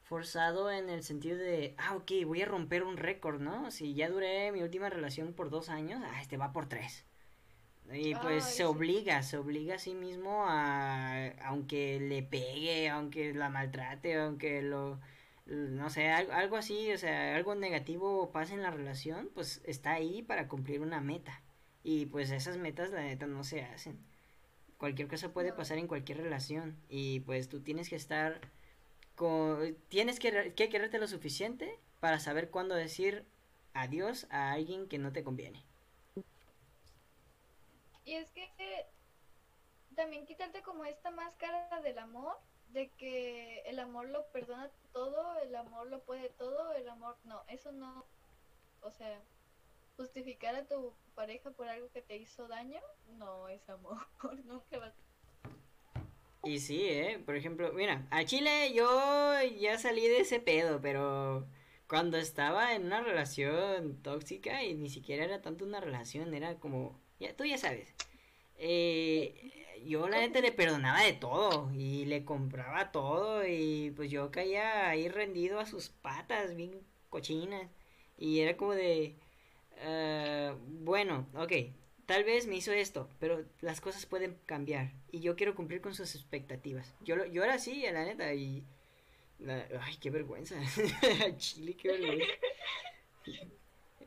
Forzado en el sentido de, ah, ok, voy a romper un récord, ¿no? Si ya duré mi última relación por dos años, ah, este va por tres. Y pues se obliga, se obliga a sí mismo a, aunque le pegue, aunque la maltrate, aunque lo, no sé, algo, algo así, o sea, algo negativo pase en la relación, pues está ahí para cumplir una meta. Y pues esas metas, la neta, no se hacen. Cualquier cosa puede pasar en cualquier relación. Y pues tú tienes que estar con, tienes que, que quererte lo suficiente para saber cuándo decir adiós a alguien que no te conviene. Y es que también quitarte como esta máscara del amor, de que el amor lo perdona todo, el amor lo puede todo, el amor no, eso no, o sea, justificar a tu pareja por algo que te hizo daño, no es amor, nunca va Y sí, ¿eh? Por ejemplo, mira, a Chile yo ya salí de ese pedo, pero cuando estaba en una relación tóxica y ni siquiera era tanto una relación, era como, ya tú ya sabes. Eh, yo la neta le perdonaba de todo y le compraba todo y pues yo caía ahí rendido a sus patas bien cochinas y era como de, ah, bueno, ok, tal vez me hizo esto, pero las cosas pueden cambiar y yo quiero cumplir con sus expectativas. Yo, lo- yo era así, la neta, y... ay, qué vergüenza. Chile, qué vergüenza.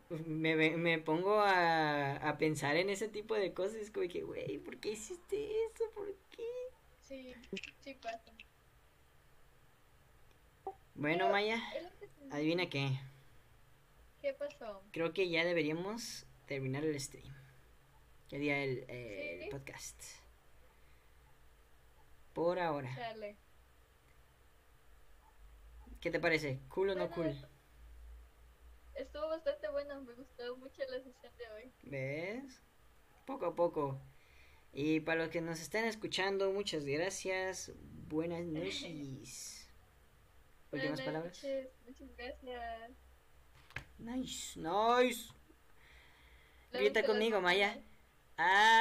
Me, me, me pongo a, a pensar en ese tipo de cosas, es como que, güey, ¿por qué hiciste eso? ¿Por qué? Sí, sí pasa. Bueno, Maya, que adivina qué. ¿Qué pasó? Creo que ya deberíamos terminar el stream. Que día el, eh, el podcast. Por ahora. Chale. ¿Qué te parece? ¿Cool o no cool? Estuvo bastante bueno, me gustó mucho la sesión de hoy. ¿Ves? Poco a poco. Y para los que nos estén escuchando, muchas gracias. Buenas noches. Últimas Buenas palabras. noches, Muchas gracias. Nice, nice. Grita conmigo. Maya. Ah.